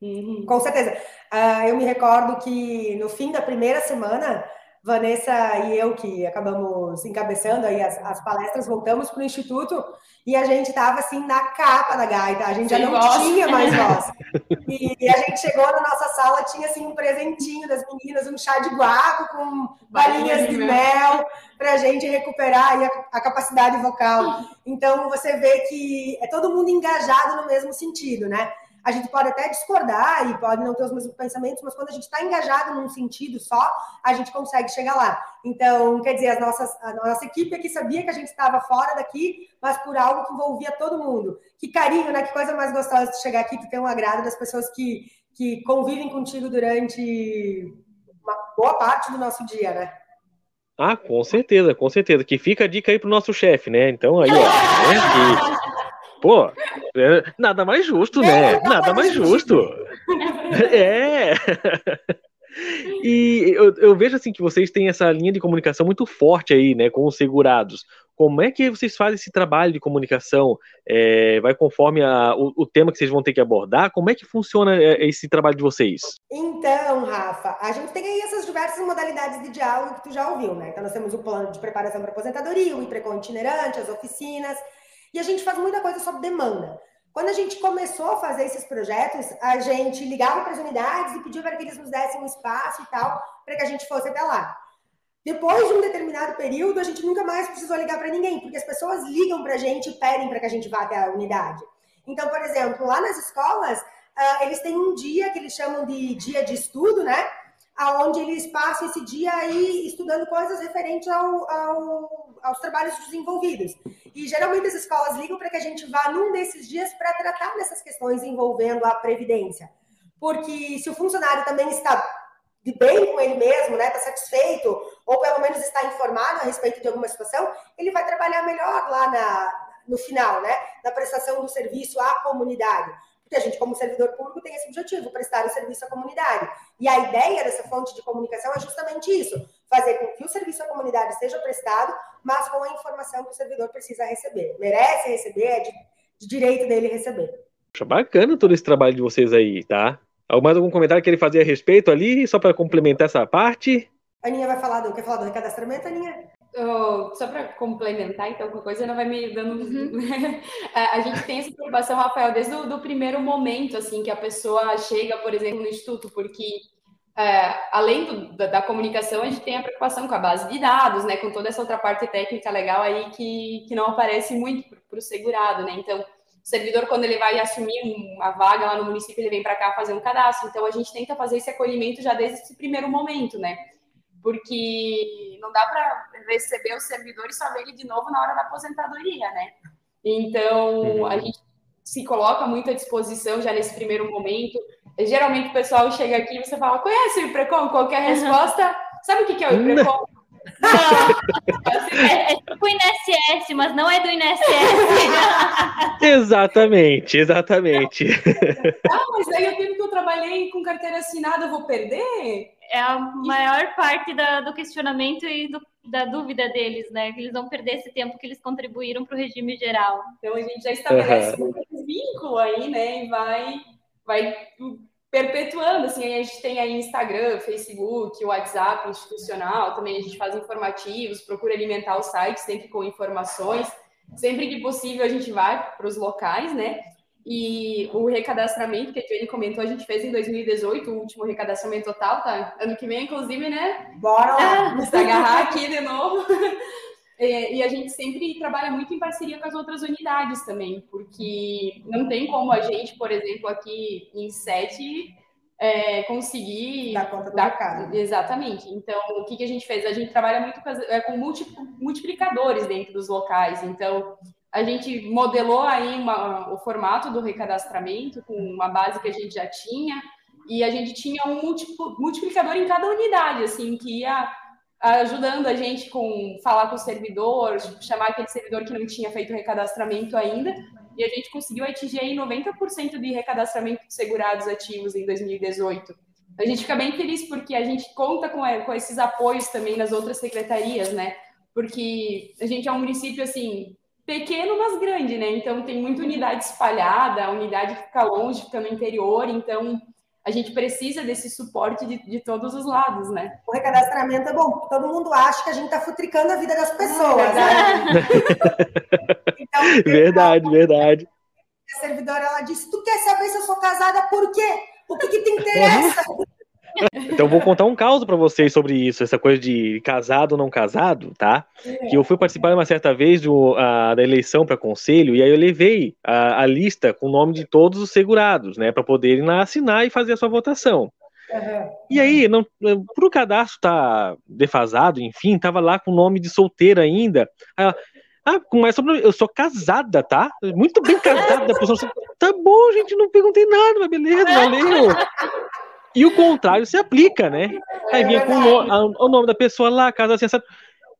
Uhum. Com certeza. Uh, eu me recordo que no fim da primeira semana Vanessa e eu, que acabamos encabeçando aí as, as palestras, voltamos para o Instituto e a gente estava assim na capa da gaita, a gente Sem já não voz. tinha mais voz. E, e, a gente chegou na nossa sala, tinha assim um presentinho das meninas, um chá de guaco com balinhas de mel, para a gente recuperar a, a capacidade vocal. Então você vê que é todo mundo engajado no mesmo sentido, né? A gente pode até discordar e pode não ter os mesmos pensamentos, mas quando a gente está engajado num sentido só, a gente consegue chegar lá. Então, quer dizer, as nossas, a nossa equipe aqui sabia que a gente estava fora daqui, mas por algo que envolvia todo mundo. Que carinho, né? Que coisa mais gostosa de chegar aqui, que tem um agrado das pessoas que, que convivem contigo durante uma boa parte do nosso dia, né? Ah, com certeza, com certeza. Que fica a dica aí pro nosso chefe, né? Então aí, ó, né? Pô, é, nada mais justo, né? É, nada mais justo. É. E eu, eu, vejo assim que vocês têm essa linha de comunicação muito forte aí, né, com os segurados. Como é que vocês fazem esse trabalho de comunicação? É, vai conforme a, o, o, tema que vocês vão ter que abordar? Como é que funciona é, esse trabalho de vocês? Então, Rafa, a gente tem aí essas diversas modalidades de diálogo que tu já ouviu, né? Então, nós temos o plano de preparação para aposentadoria, o IPRECON itinerante, as oficinas. E a gente faz muita coisa sob demanda. Quando a gente começou a fazer esses projetos, a gente ligava para as unidades e pedia para que eles nos dessem um espaço e tal, para que a gente fosse até lá. Depois de um determinado período, a gente nunca mais precisou ligar para ninguém, porque as pessoas ligam para a gente e pedem para que a gente vá até a unidade. Então, por exemplo, lá nas escolas, uh, eles têm um dia que eles chamam de dia de estudo, né? aonde eles passam esse dia aí estudando coisas referentes ao, ao, aos trabalhos desenvolvidos. E geralmente as escolas ligam para que a gente vá num desses dias para tratar dessas questões envolvendo a previdência. Porque se o funcionário também está de bem com ele mesmo, né, está satisfeito, ou pelo menos está informado a respeito de alguma situação, ele vai trabalhar melhor lá na, no final, né, na prestação do serviço à comunidade. Porque a gente, como servidor público, tem esse objetivo, prestar o serviço à comunidade. E a ideia dessa fonte de comunicação é justamente isso: fazer com que o serviço à comunidade seja prestado, mas com a informação que o servidor precisa receber. Merece receber, é de, de direito dele receber. Poxa, bacana todo esse trabalho de vocês aí, tá? Mais algum comentário que ele fazia a respeito ali, só para complementar essa parte? A Aninha vai falar do. Quer falar do recadastramento, Aninha? Oh, só para complementar, então, qualquer coisa não vai me dando. Uhum. a gente tem essa preocupação, Rafael, desde o do primeiro momento, assim, que a pessoa chega, por exemplo, no instituto, porque é, além do, da, da, comunicação, a gente tem a preocupação com a base de dados, né, com toda essa outra parte técnica legal aí que, que não aparece muito para o segurado, né? Então, o servidor, quando ele vai assumir uma vaga lá no município, ele vem para cá fazer um cadastro. Então, a gente tenta fazer esse acolhimento já desde esse primeiro momento, né? porque não dá para receber o servidor e só ver ele de novo na hora da aposentadoria, né? Então, uhum. a gente se coloca muito à disposição já nesse primeiro momento. Geralmente o pessoal chega aqui e você fala, conhece o IPRECOM? Qualquer resposta, sabe o que é o IPRECOM? Não, é, é tipo INSS, mas não é do INSS. exatamente, exatamente. Ah, mas aí o tempo que eu trabalhei com carteira assinada, eu vou perder? é a maior parte da, do questionamento e do, da dúvida deles, né? Que eles vão perder esse tempo que eles contribuíram para o regime geral. Então a gente já estabelece uhum. um vínculo aí, né? E vai, vai perpetuando, assim, a gente tem aí Instagram, Facebook, WhatsApp institucional, também a gente faz informativos, procura alimentar o site sempre com informações. Sempre que possível a gente vai para os locais, né? E o recadastramento que a Jenny comentou, a gente fez em 2018, o último recadastramento total, tá? Ano que vem, inclusive, né? Bora lá! se agarrar aqui de novo. É, e a gente sempre trabalha muito em parceria com as outras unidades também, porque não tem como a gente, por exemplo, aqui em sete, é, conseguir dar conta do dar, Exatamente. Então, o que, que a gente fez? A gente trabalha muito com, é, com multiplicadores dentro dos locais. Então, a gente modelou aí uma, o formato do recadastramento com uma base que a gente já tinha e a gente tinha um multiplicador em cada unidade, assim, que ia ajudando a gente com falar com o servidor, chamar aquele servidor que não tinha feito recadastramento ainda, e a gente conseguiu atingir aí 90% de recadastramento de segurados ativos em 2018. a gente fica bem feliz porque a gente conta com, é, com esses apoios também nas outras secretarias, né? Porque a gente é um município, assim, pequeno, mas grande, né? Então tem muita unidade espalhada, a unidade que fica longe, fica no interior, então a gente precisa desse suporte de, de todos os lados, né? O recadastramento é bom, todo mundo acha que a gente está futricando a vida das pessoas, né? então, verdade, a, verdade. A servidora, ela disse, tu quer saber se eu sou casada por quê? O que, que te interessa? Então vou contar um caso para vocês sobre isso, essa coisa de casado ou não casado, tá? É. Que eu fui participar uma certa vez do, a, da eleição para conselho e aí eu levei a, a, lista com o nome de todos os segurados, né, para poderem lá assinar e fazer a sua votação. Uhum. E aí, não, por cadastro tá defasado, enfim, tava lá com o nome de solteira ainda. Aí ela, ah, mas eu sou casada, tá? Muito bem casada. Pessoa, tá bom, gente, não perguntei nada, mas beleza, valeu. E o contrário se aplica, né? Aí vinha com o, o nome da pessoa lá, casa assim,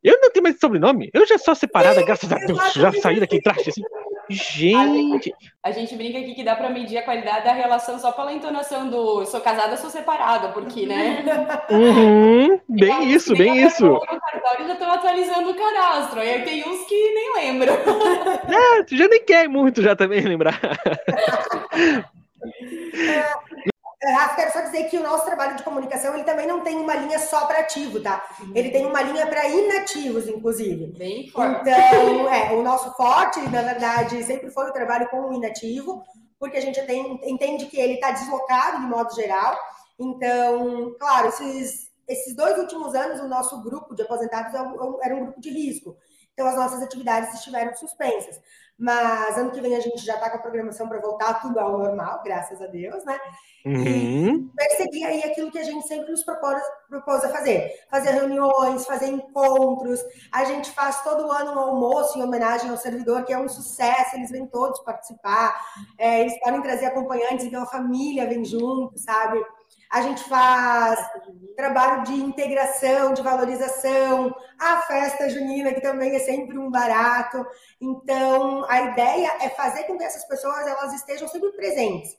eu não tenho mais sobrenome. Eu já sou separada, graças a Deus. Já saí daqui traste assim. Gente. A gente brinca aqui que dá para medir a qualidade da relação só pela entonação do sou casada, sou separada, porque, né? Uhum, bem isso, bem isso. No cartório já estão atualizando o cadastro. Aí tem uns que nem lembram. É, tu já nem quer muito já também lembrar. É, Rafa, quero só dizer que o nosso trabalho de comunicação ele também não tem uma linha só para ativo, tá? Uhum. Ele tem uma linha para inativos, inclusive. Bem forte. Então, é, o nosso forte, na verdade, sempre foi o trabalho com o inativo, porque a gente tem, entende que ele está deslocado de modo geral. Então, claro, esses, esses dois últimos anos, o nosso grupo de aposentados é era um grupo de risco. Então, as nossas atividades estiveram suspensas. Mas ano que vem a gente já está com a programação para voltar tudo ao normal, graças a Deus, né? Uhum. E perseguir aí aquilo que a gente sempre nos propôs, propôs a fazer. Fazer reuniões, fazer encontros. A gente faz todo ano um almoço em homenagem ao servidor, que é um sucesso, eles vêm todos participar. É, eles podem trazer acompanhantes, então a família vem junto, sabe? A gente faz trabalho de integração, de valorização, a festa junina, que também é sempre um barato. Então, a ideia é fazer com que essas pessoas elas estejam sempre presentes.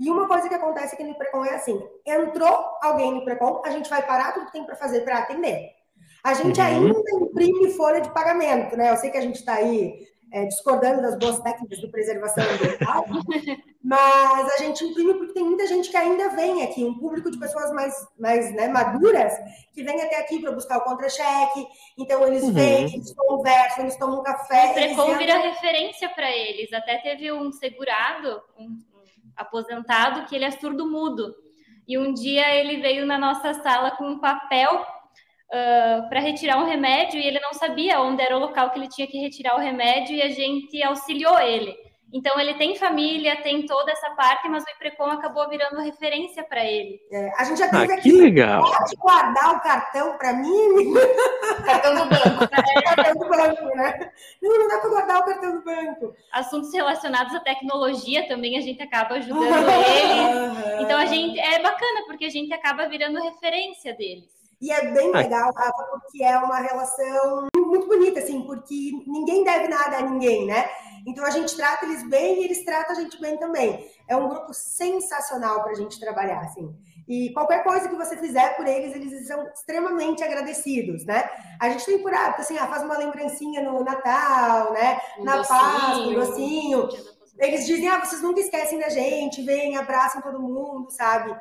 E uma coisa que acontece aqui no Precon é assim: entrou alguém no Precon, a gente vai parar tudo que tem para fazer para atender. A gente uhum. ainda imprime folha de pagamento, né? Eu sei que a gente está aí é, discordando das boas técnicas de preservação ambiental, mas a gente imprime porque tem muita gente que ainda vem aqui, um público de pessoas mais, mais né, maduras, que vem até aqui para buscar o contra-cheque, então eles uhum. vêm, eles conversam, eles tomam um café. O Precon vira referência para eles, até teve um segurado, um, um aposentado, que ele é surdo-mudo, e um dia ele veio na nossa sala com um papel uh, para retirar um remédio e ele não sabia onde era o local que ele tinha que retirar o remédio e a gente auxiliou ele. Então ele tem família, tem toda essa parte, mas o IPRECOM acabou virando referência para ele. É, a gente já teve ah, aqui. Que legal. Pode guardar o cartão para mim? cartão do banco. É, cartão do banco, né? Não, não dá para guardar o cartão do banco. Assuntos relacionados à tecnologia também a gente acaba ajudando eles. Então a gente é bacana porque a gente acaba virando referência deles. E é bem legal, Rafa, porque é uma relação muito bonita, assim, porque ninguém deve nada a ninguém, né? Então a gente trata eles bem e eles tratam a gente bem também. É um grupo sensacional para a gente trabalhar, assim. E qualquer coisa que você fizer por eles, eles são extremamente agradecidos, né? A gente tem por hábito, assim, ah, faz uma lembrancinha no Natal, né? Um Na docinho, Páscoa, um docinho. Eles dizem, ah, vocês nunca esquecem da gente, vem, abraçam todo mundo, sabe?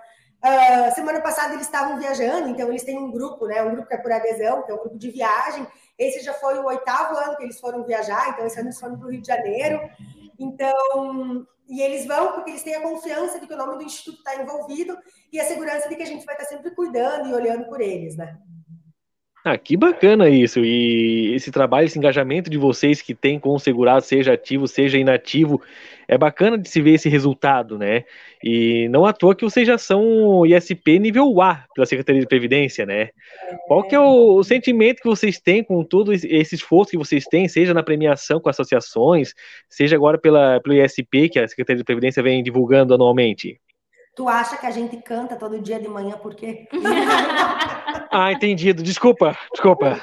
Uh, semana passada eles estavam viajando, então eles têm um grupo, né? Um grupo que é por adesão, que é um grupo de viagem. Esse já foi o oitavo ano que eles foram viajar, então esse ano eles foram para o Rio de Janeiro. Então, e eles vão porque eles têm a confiança de que o nome do instituto está envolvido e a segurança de que a gente vai estar sempre cuidando e olhando por eles, né? Ah, que bacana isso. E esse trabalho, esse engajamento de vocês que tem com o segurado, seja ativo, seja inativo, é bacana de se ver esse resultado, né? E não à toa que vocês já são ISP nível A pela Secretaria de Previdência, né? Qual que é o, sentimento que vocês têm com todo esse esforço que vocês têm, seja na premiação com associações, seja agora pela, pelo ISP, que a Secretaria de Previdência vem divulgando anualmente? Tu acha que a gente canta todo dia de manhã por quê? ah, entendido. Desculpa, desculpa.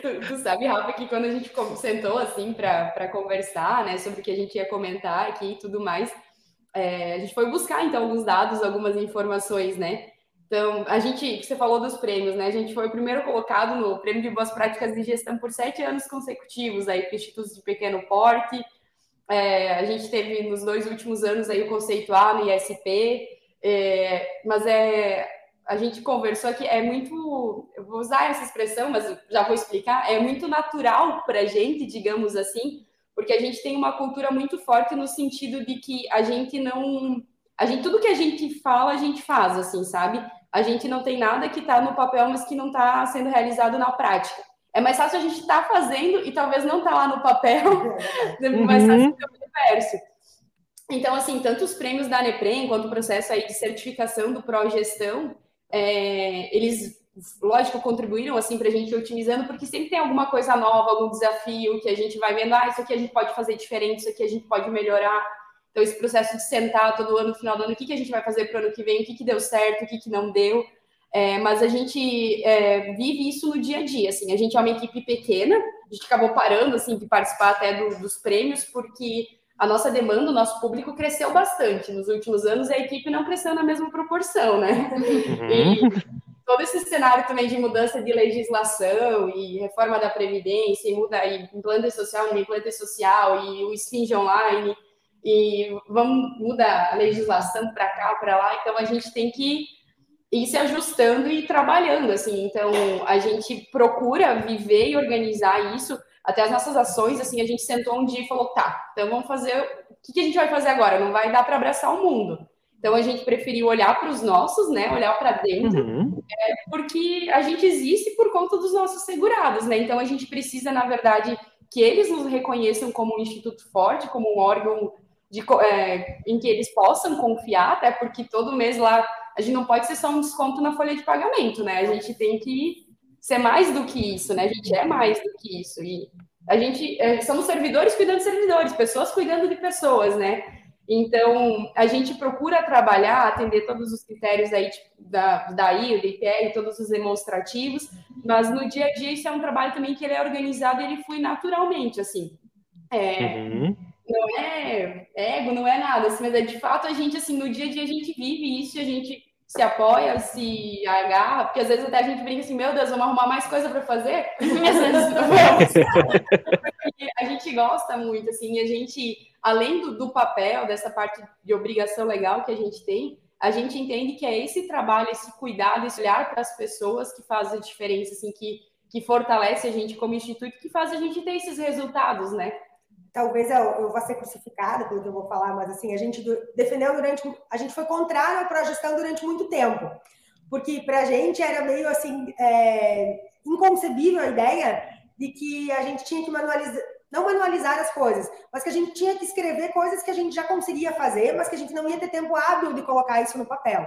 Tu, tu, sabe, Rafa, que quando a gente sentou assim para conversar, né, sobre o que a gente ia comentar aqui e tudo mais, é, a gente foi buscar então alguns dados, algumas informações, né? Então, a gente, você falou dos prêmios, né? A gente foi o primeiro colocado no Prêmio de Boas Práticas de Gestão por sete anos consecutivos, aí para institutos de pequeno porte. É, a gente teve nos dois últimos anos aí o conceito A no ISP, é, mas é a gente conversou aqui, é muito, eu vou usar essa expressão, mas já vou explicar, é muito natural para a gente, digamos assim, porque a gente tem uma cultura muito forte no sentido de que a gente não, a gente tudo que a gente fala a gente faz, assim, sabe? A gente não tem nada que está no papel, mas que não está sendo realizado na prática. É mais fácil a gente estar tá fazendo e talvez não estar tá lá no papel, uhum. mais fácil ser o universo. Então, assim, tanto os prêmios da Neprem quanto o processo aí de certificação do Progestão, é, eles, lógico, contribuíram assim para a gente ir otimizando, porque sempre tem alguma coisa nova, algum desafio que a gente vai vendo, ah, isso aqui a gente pode fazer diferente, isso aqui a gente pode melhorar. Então, esse processo de sentar todo ano, no final do ano, o que, que a gente vai fazer para o ano que vem, o que, que deu certo, o que, que não deu. É, mas a gente é, vive isso no dia a dia. Assim, a gente é uma equipe pequena, a gente acabou parando assim de participar até do, dos prêmios, porque a nossa demanda, o nosso público cresceu bastante. Nos últimos anos, a equipe não cresceu na mesma proporção, né? Uhum. E todo esse cenário também de mudança de legislação e reforma da Previdência, e muda e implante social, implante social, e o SFING online, e vamos mudar a legislação para cá, para lá, então a gente tem que ir se ajustando e trabalhando, assim. Então, a gente procura viver e organizar isso até as nossas ações, assim, a gente sentou um dia e falou, tá, então vamos fazer, o que, que a gente vai fazer agora? Não vai dar para abraçar o mundo. Então a gente preferiu olhar para os nossos, né, olhar para dentro, uhum. é, porque a gente existe por conta dos nossos segurados, né? Então a gente precisa, na verdade, que eles nos reconheçam como um instituto forte, como um órgão de, é, em que eles possam confiar, até porque todo mês lá a gente não pode ser só um desconto na folha de pagamento, né? A gente tem que ser mais do que isso, né? A gente é mais do que isso. E a gente é, somos servidores cuidando de servidores, pessoas cuidando de pessoas, né? Então, a gente procura trabalhar, atender todos os critérios aí, tipo, da, da IO, da IPR, todos os demonstrativos, mas no dia a dia isso é um trabalho também que ele é organizado e ele flui naturalmente, assim. É, uhum. Não é ego, não é nada, assim, mas é de fato a gente, assim, no dia a dia a gente vive isso e a gente se apoia, se agarra, porque às vezes até a gente brinca assim, meu Deus, vamos arrumar mais coisa para fazer? a gente gosta muito, assim, a gente, além do, do, papel, dessa parte de obrigação legal que a gente tem, a gente entende que é esse trabalho, esse cuidado, esse olhar para as pessoas que faz a diferença, assim, que, que fortalece a gente como instituto, que faz a gente ter esses resultados, né? Talvez eu, eu vá ser crucificada pelo que eu vou falar, mas assim, a gente defendeu durante, a gente foi contrário à progestão durante muito tempo, porque para a gente era meio assim, é, inconcebível a ideia de que a gente tinha que manualizar, não manualizar as coisas, mas que a gente tinha que escrever coisas que a gente já conseguia fazer, mas que a gente não ia ter tempo hábil de colocar isso no papel.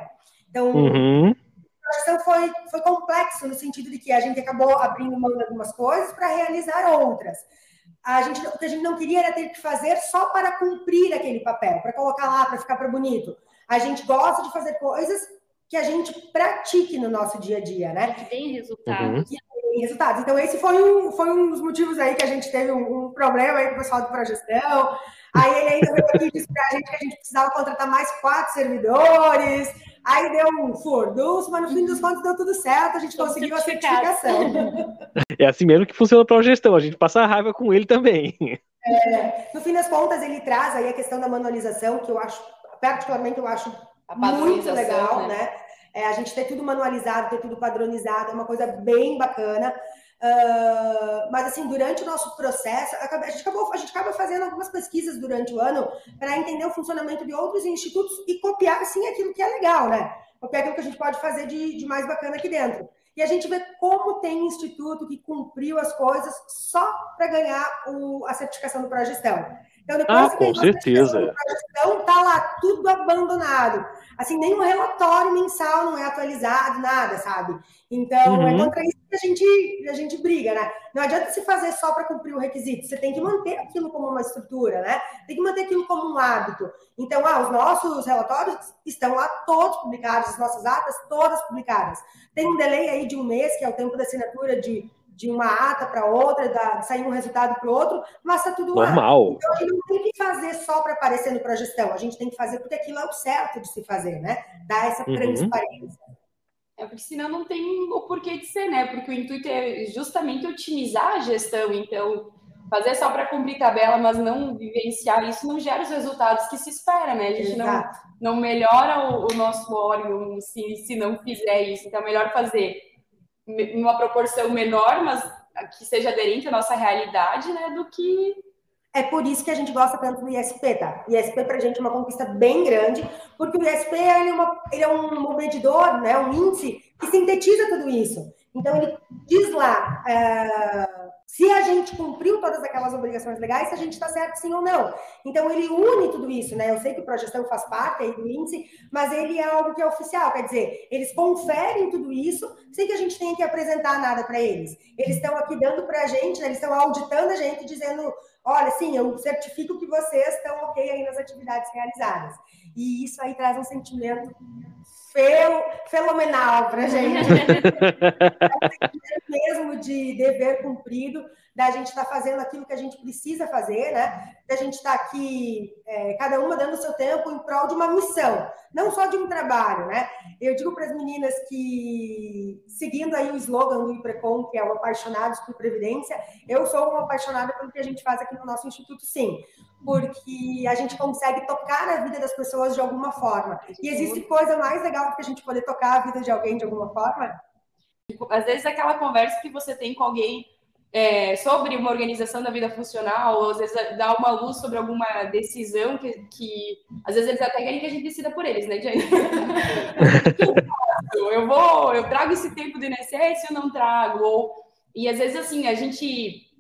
Então, uhum. a progestão foi, foi complexo no sentido de que a gente acabou abrindo mão de algumas coisas para realizar outras a gente, o que a gente não queria era ter que fazer só para cumprir aquele papel, para colocar lá, para ficar para bonito. A gente gosta de fazer coisas que a gente pratique no nosso dia a dia, né? Que tem resultados. Uhum. resultados. Então, esse foi um, foi um dos motivos aí que a gente teve um, um problema aí com o pessoal do Progestão. Aí ele ainda veio aqui e disse para a gente que a gente precisava contratar mais quatro servidores. Aí deu um furdunço, mas no fim dos contos deu tudo certo, a gente conseguiu a certificação. É assim mesmo que funciona para a gestão, a gente passa a raiva com ele também. É, no fim das contas, ele traz aí a questão da manualização, que eu acho, particularmente, eu acho muito legal, né? né? É, a gente ter tudo manualizado, ter tudo padronizado, é uma coisa bem bacana. Uh, mas assim, durante o nosso processo, a gente, acabou, a gente acaba fazendo algumas pesquisas durante o ano para entender o funcionamento de outros institutos e copiar assim aquilo que é legal, né? Copiar aquilo que a gente pode fazer de, de mais bacana aqui dentro. E a gente vê como tem instituto que cumpriu as coisas só para ganhar o, a certificação do Progestão. Então, depois ah, com certeza. Então, tá lá tudo abandonado. Assim, nenhum relatório mensal não é atualizado, nada, sabe? Então, é uhum. é contra isso que a gente, a gente briga, né? Não adianta se fazer só para cumprir o requisito. Você tem que manter aquilo como uma estrutura, né? Tem que manter aquilo como um hábito. Então, ah, os nossos relatórios estão lá todos publicados, as nossas atas todas publicadas. Tem um delay aí de um mês, que é o tempo da assinatura de de uma ata para outra, da, de sair um resultado para o outro, mas está tudo Normal. lá. Então a gente não tem que fazer só para aparecer no projeção, a gente tem que fazer porque aquilo é o certo de se fazer, né? Dar essa Uhum. transparência. É porque senão não tem o porquê de ser, né? Porque o intuito é justamente otimizar a gestão. Então, fazer só para cumprir tabela, mas não vivenciar isso, não gera os resultados que se espera, né? A gente não, Exato. não melhora o, o nosso órgão se, se não fizer isso. Então, é melhor fazer uma proporção menor, mas que seja aderente à nossa realidade, né? Do que É por isso que a gente gosta tanto do ISP, tá? ISP pra gente é uma conquista bem grande, porque o ISP ele é, uma- ele é um medidor, né, um índice que sintetiza tudo isso. Então ele diz lá é, se a gente cumpriu todas aquelas obrigações legais, se a gente está certo sim ou não. Então ele une tudo isso, né? Eu sei que o Progestão faz parte aí do índice, mas ele é algo que é oficial, quer dizer, eles conferem tudo isso sem que a gente tenha que apresentar nada para eles. Eles estão aqui dando para a gente, né? eles estão auditando a gente, dizendo olha, sim, eu certifico que vocês estão ok aí nas atividades realizadas. E isso aí traz um sentimento fel- fenomenal para a gente. É um mesmo de dever cumprido, da gente estar fazendo aquilo que a gente precisa fazer, né? Da gente estar aqui, é, cada uma dando o seu tempo em prol de uma missão, não só de um trabalho, né? Eu digo para as meninas que, seguindo aí o slogan do IPRECOM, que é o Apaixonados por Previdência, eu sou uma apaixonada pelo que a gente faz aqui no nosso instituto, sim, porque a gente consegue tocar a vida das pessoas de alguma forma. E existe coisa mais legal do que a gente poder tocar a vida de alguém de alguma forma? às vezes aquela conversa que você tem com alguém é, sobre uma organização da vida funcional, ou às vezes dá uma luz sobre alguma decisão que, que às vezes eles até querem que a gente decida por eles, né, Jane? eu vou, eu trago esse tempo do INSS ou não trago? Ou, e às vezes assim, a gente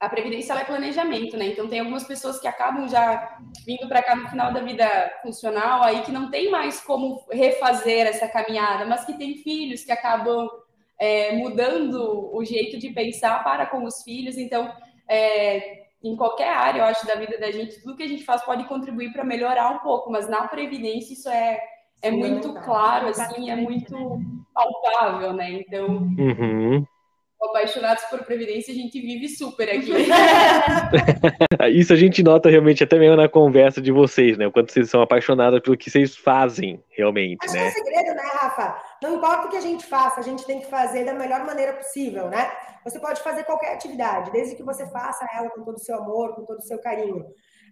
a previdência ela é planejamento, né? Então tem algumas pessoas que acabam já vindo para cá no final da vida funcional aí que não tem mais como refazer essa caminhada, mas que tem filhos que acabam é, mudando o jeito de pensar para com os filhos. Então, é, em qualquer área, eu acho, da vida da gente, tudo que a gente faz pode contribuir para melhorar um pouco, mas na previdência isso é, é muito claro, assim, é muito palpável, né? Então, Uhum. Apaixonados por previdência, a gente vive super aqui. Isso a gente nota realmente até mesmo na conversa de vocês, né? O quanto vocês são apaixonados pelo que vocês fazem, realmente, Acho que é né? o segredo, né, Rafa? Não importa o que a gente faça, a gente tem que fazer da melhor maneira possível, né? Você pode fazer qualquer atividade, desde que você faça ela com todo o seu amor, com todo o seu carinho.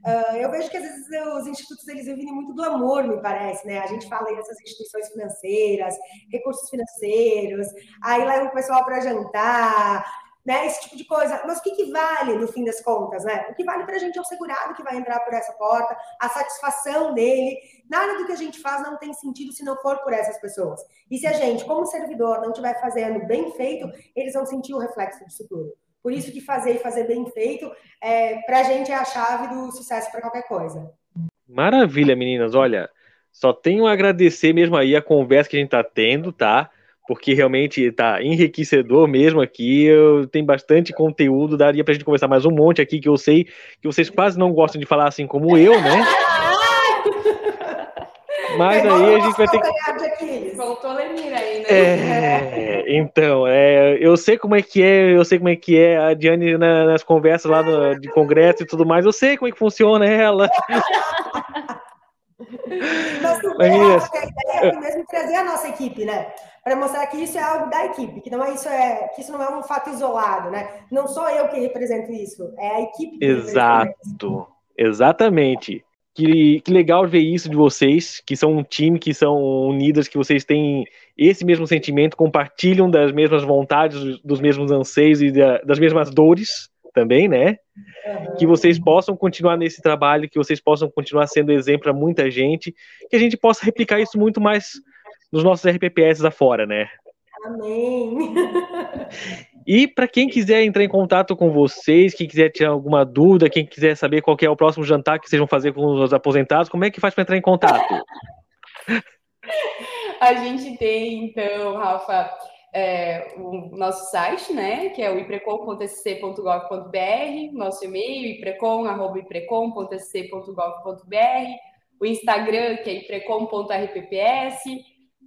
Uh, eu vejo que às vezes os institutos eles vivem muito glamour, me parece, né? A gente fala aí dessas instituições financeiras, recursos financeiros, aí leva o pessoal para jantar, né? Esse tipo de coisa. Mas o que, que vale no fim das contas, né? O que vale para a gente é o segurado que vai entrar por essa porta, a satisfação dele. Nada do que a gente faz não tem sentido se não for por essas pessoas. E se a gente, como servidor, não estiver fazendo bem feito, eles vão sentir o reflexo disso tudo. Por isso que fazer e fazer bem feito, é, para a gente é a chave do sucesso para qualquer coisa. Maravilha, meninas. Olha, só tenho a agradecer mesmo aí a conversa que a gente tá tendo, tá? Porque realmente tá enriquecedor mesmo aqui. Eu tenho bastante conteúdo, daria pra gente conversar mais um monte aqui que eu sei que vocês quase não gostam de falar assim como eu, né? Mas É aí a gente vai ter que. Voltou Lemir aí, né? É, então, é, eu sei como é que é, eu sei como é que é a Diane na- nas conversas lá no- de congresso e tudo mais, eu sei como é que funciona ela. Mas tu Mas, Rafa, que a ideia é mesmo trazer a nossa equipe, né? Para mostrar que isso é algo da equipe, que não é isso é que isso não é um fato isolado, né? Não sou eu que represento isso, é a equipe que representa isso. Exato, exatamente. Que, que legal ver isso de vocês, que são um time, que são unidas, que vocês têm esse mesmo sentimento, compartilham das mesmas vontades, dos- mesmos anseios e da- das mesmas dores também, né? que vocês possam continuar nesse trabalho, que vocês possam continuar sendo exemplo para muita gente, que a gente possa replicar isso muito mais nos nossos RPPS afora, né? Amém. E para quem quiser entrar em contato com vocês, quem quiser tirar alguma dúvida, quem quiser saber qual é o próximo jantar que vocês vão fazer com os aposentados, como é que faz para entrar em contato? A gente tem, então, Rafa, é, o nosso site, né, que é o iprecom.sc.gov.br, nosso e-mail, iprecom.iprecom.sc.gov.br, o Instagram, que é iprecom.rpps,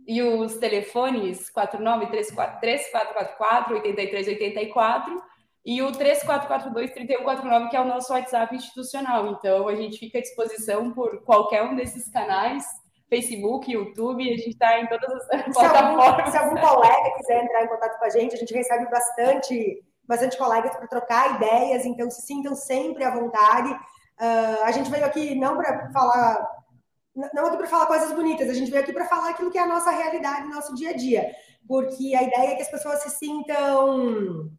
E os telefones 493444-8384 e o 3442-3149, que é o nosso WhatsApp institucional. Então, a gente fica à disposição por qualquer um desses canais, Facebook, YouTube, a gente está em todas as Se plataformas. algum, se algum colega quiser entrar em contato com a gente, a gente recebe bastante, bastante colegas para trocar ideias, então se sintam sempre à vontade. Ah, a gente veio aqui não para falar, não aqui para falar coisas bonitas, a gente veio aqui para falar aquilo que é a nossa realidade, nosso dia a dia, porque a ideia é que as pessoas se sintam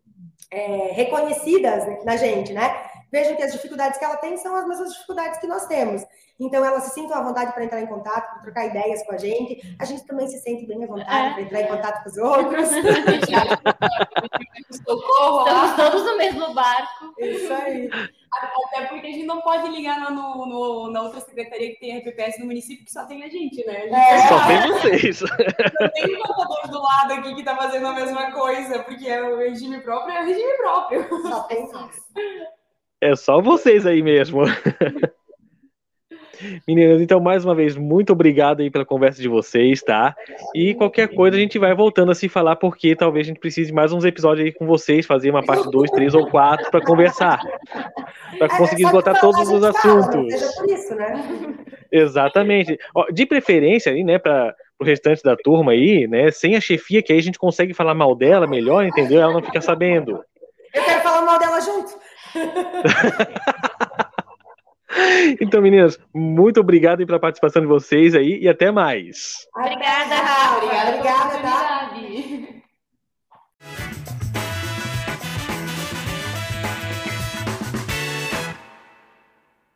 é, reconhecidas na gente, né? Vejam que as dificuldades que ela tem são as mesmas dificuldades que nós temos. Então, elas se sintam à vontade para entrar em contato, para trocar ideias com a gente. A gente também se sente bem à vontade É. para entrar em contato com os outros. Socorro! Estamos todos no mesmo barco. Isso aí. Até porque a gente não pode ligar no, no- no- na outra secretaria que tem RPPS no município, que só tem a gente, né? A gente É. Só tem vocês. não tem um contador do lado aqui que tá fazendo a mesma coisa, porque é o regime próprio, é o regime próprio. Só tem nós. É só vocês aí mesmo. Meninas, então mais uma vez, muito obrigado aí pela conversa de vocês, tá? E qualquer coisa a gente vai voltando a se falar, porque talvez a gente precise de mais uns episódios aí com vocês, fazer uma parte 2, 3 ou 4 para conversar. Para conseguir É, que esgotar todos os assuntos. Isso, né? Exatamente. De preferência aí, né, para o restante da turma aí, né, sem a chefia, que aí a gente consegue falar mal dela melhor, entendeu? Ela não fica sabendo. Eu quero falar mal dela junto. Então, meninas, muito obrigado pela participação de vocês aí e até mais. Obrigada, Rafa. Obrigada Obrigada, tá?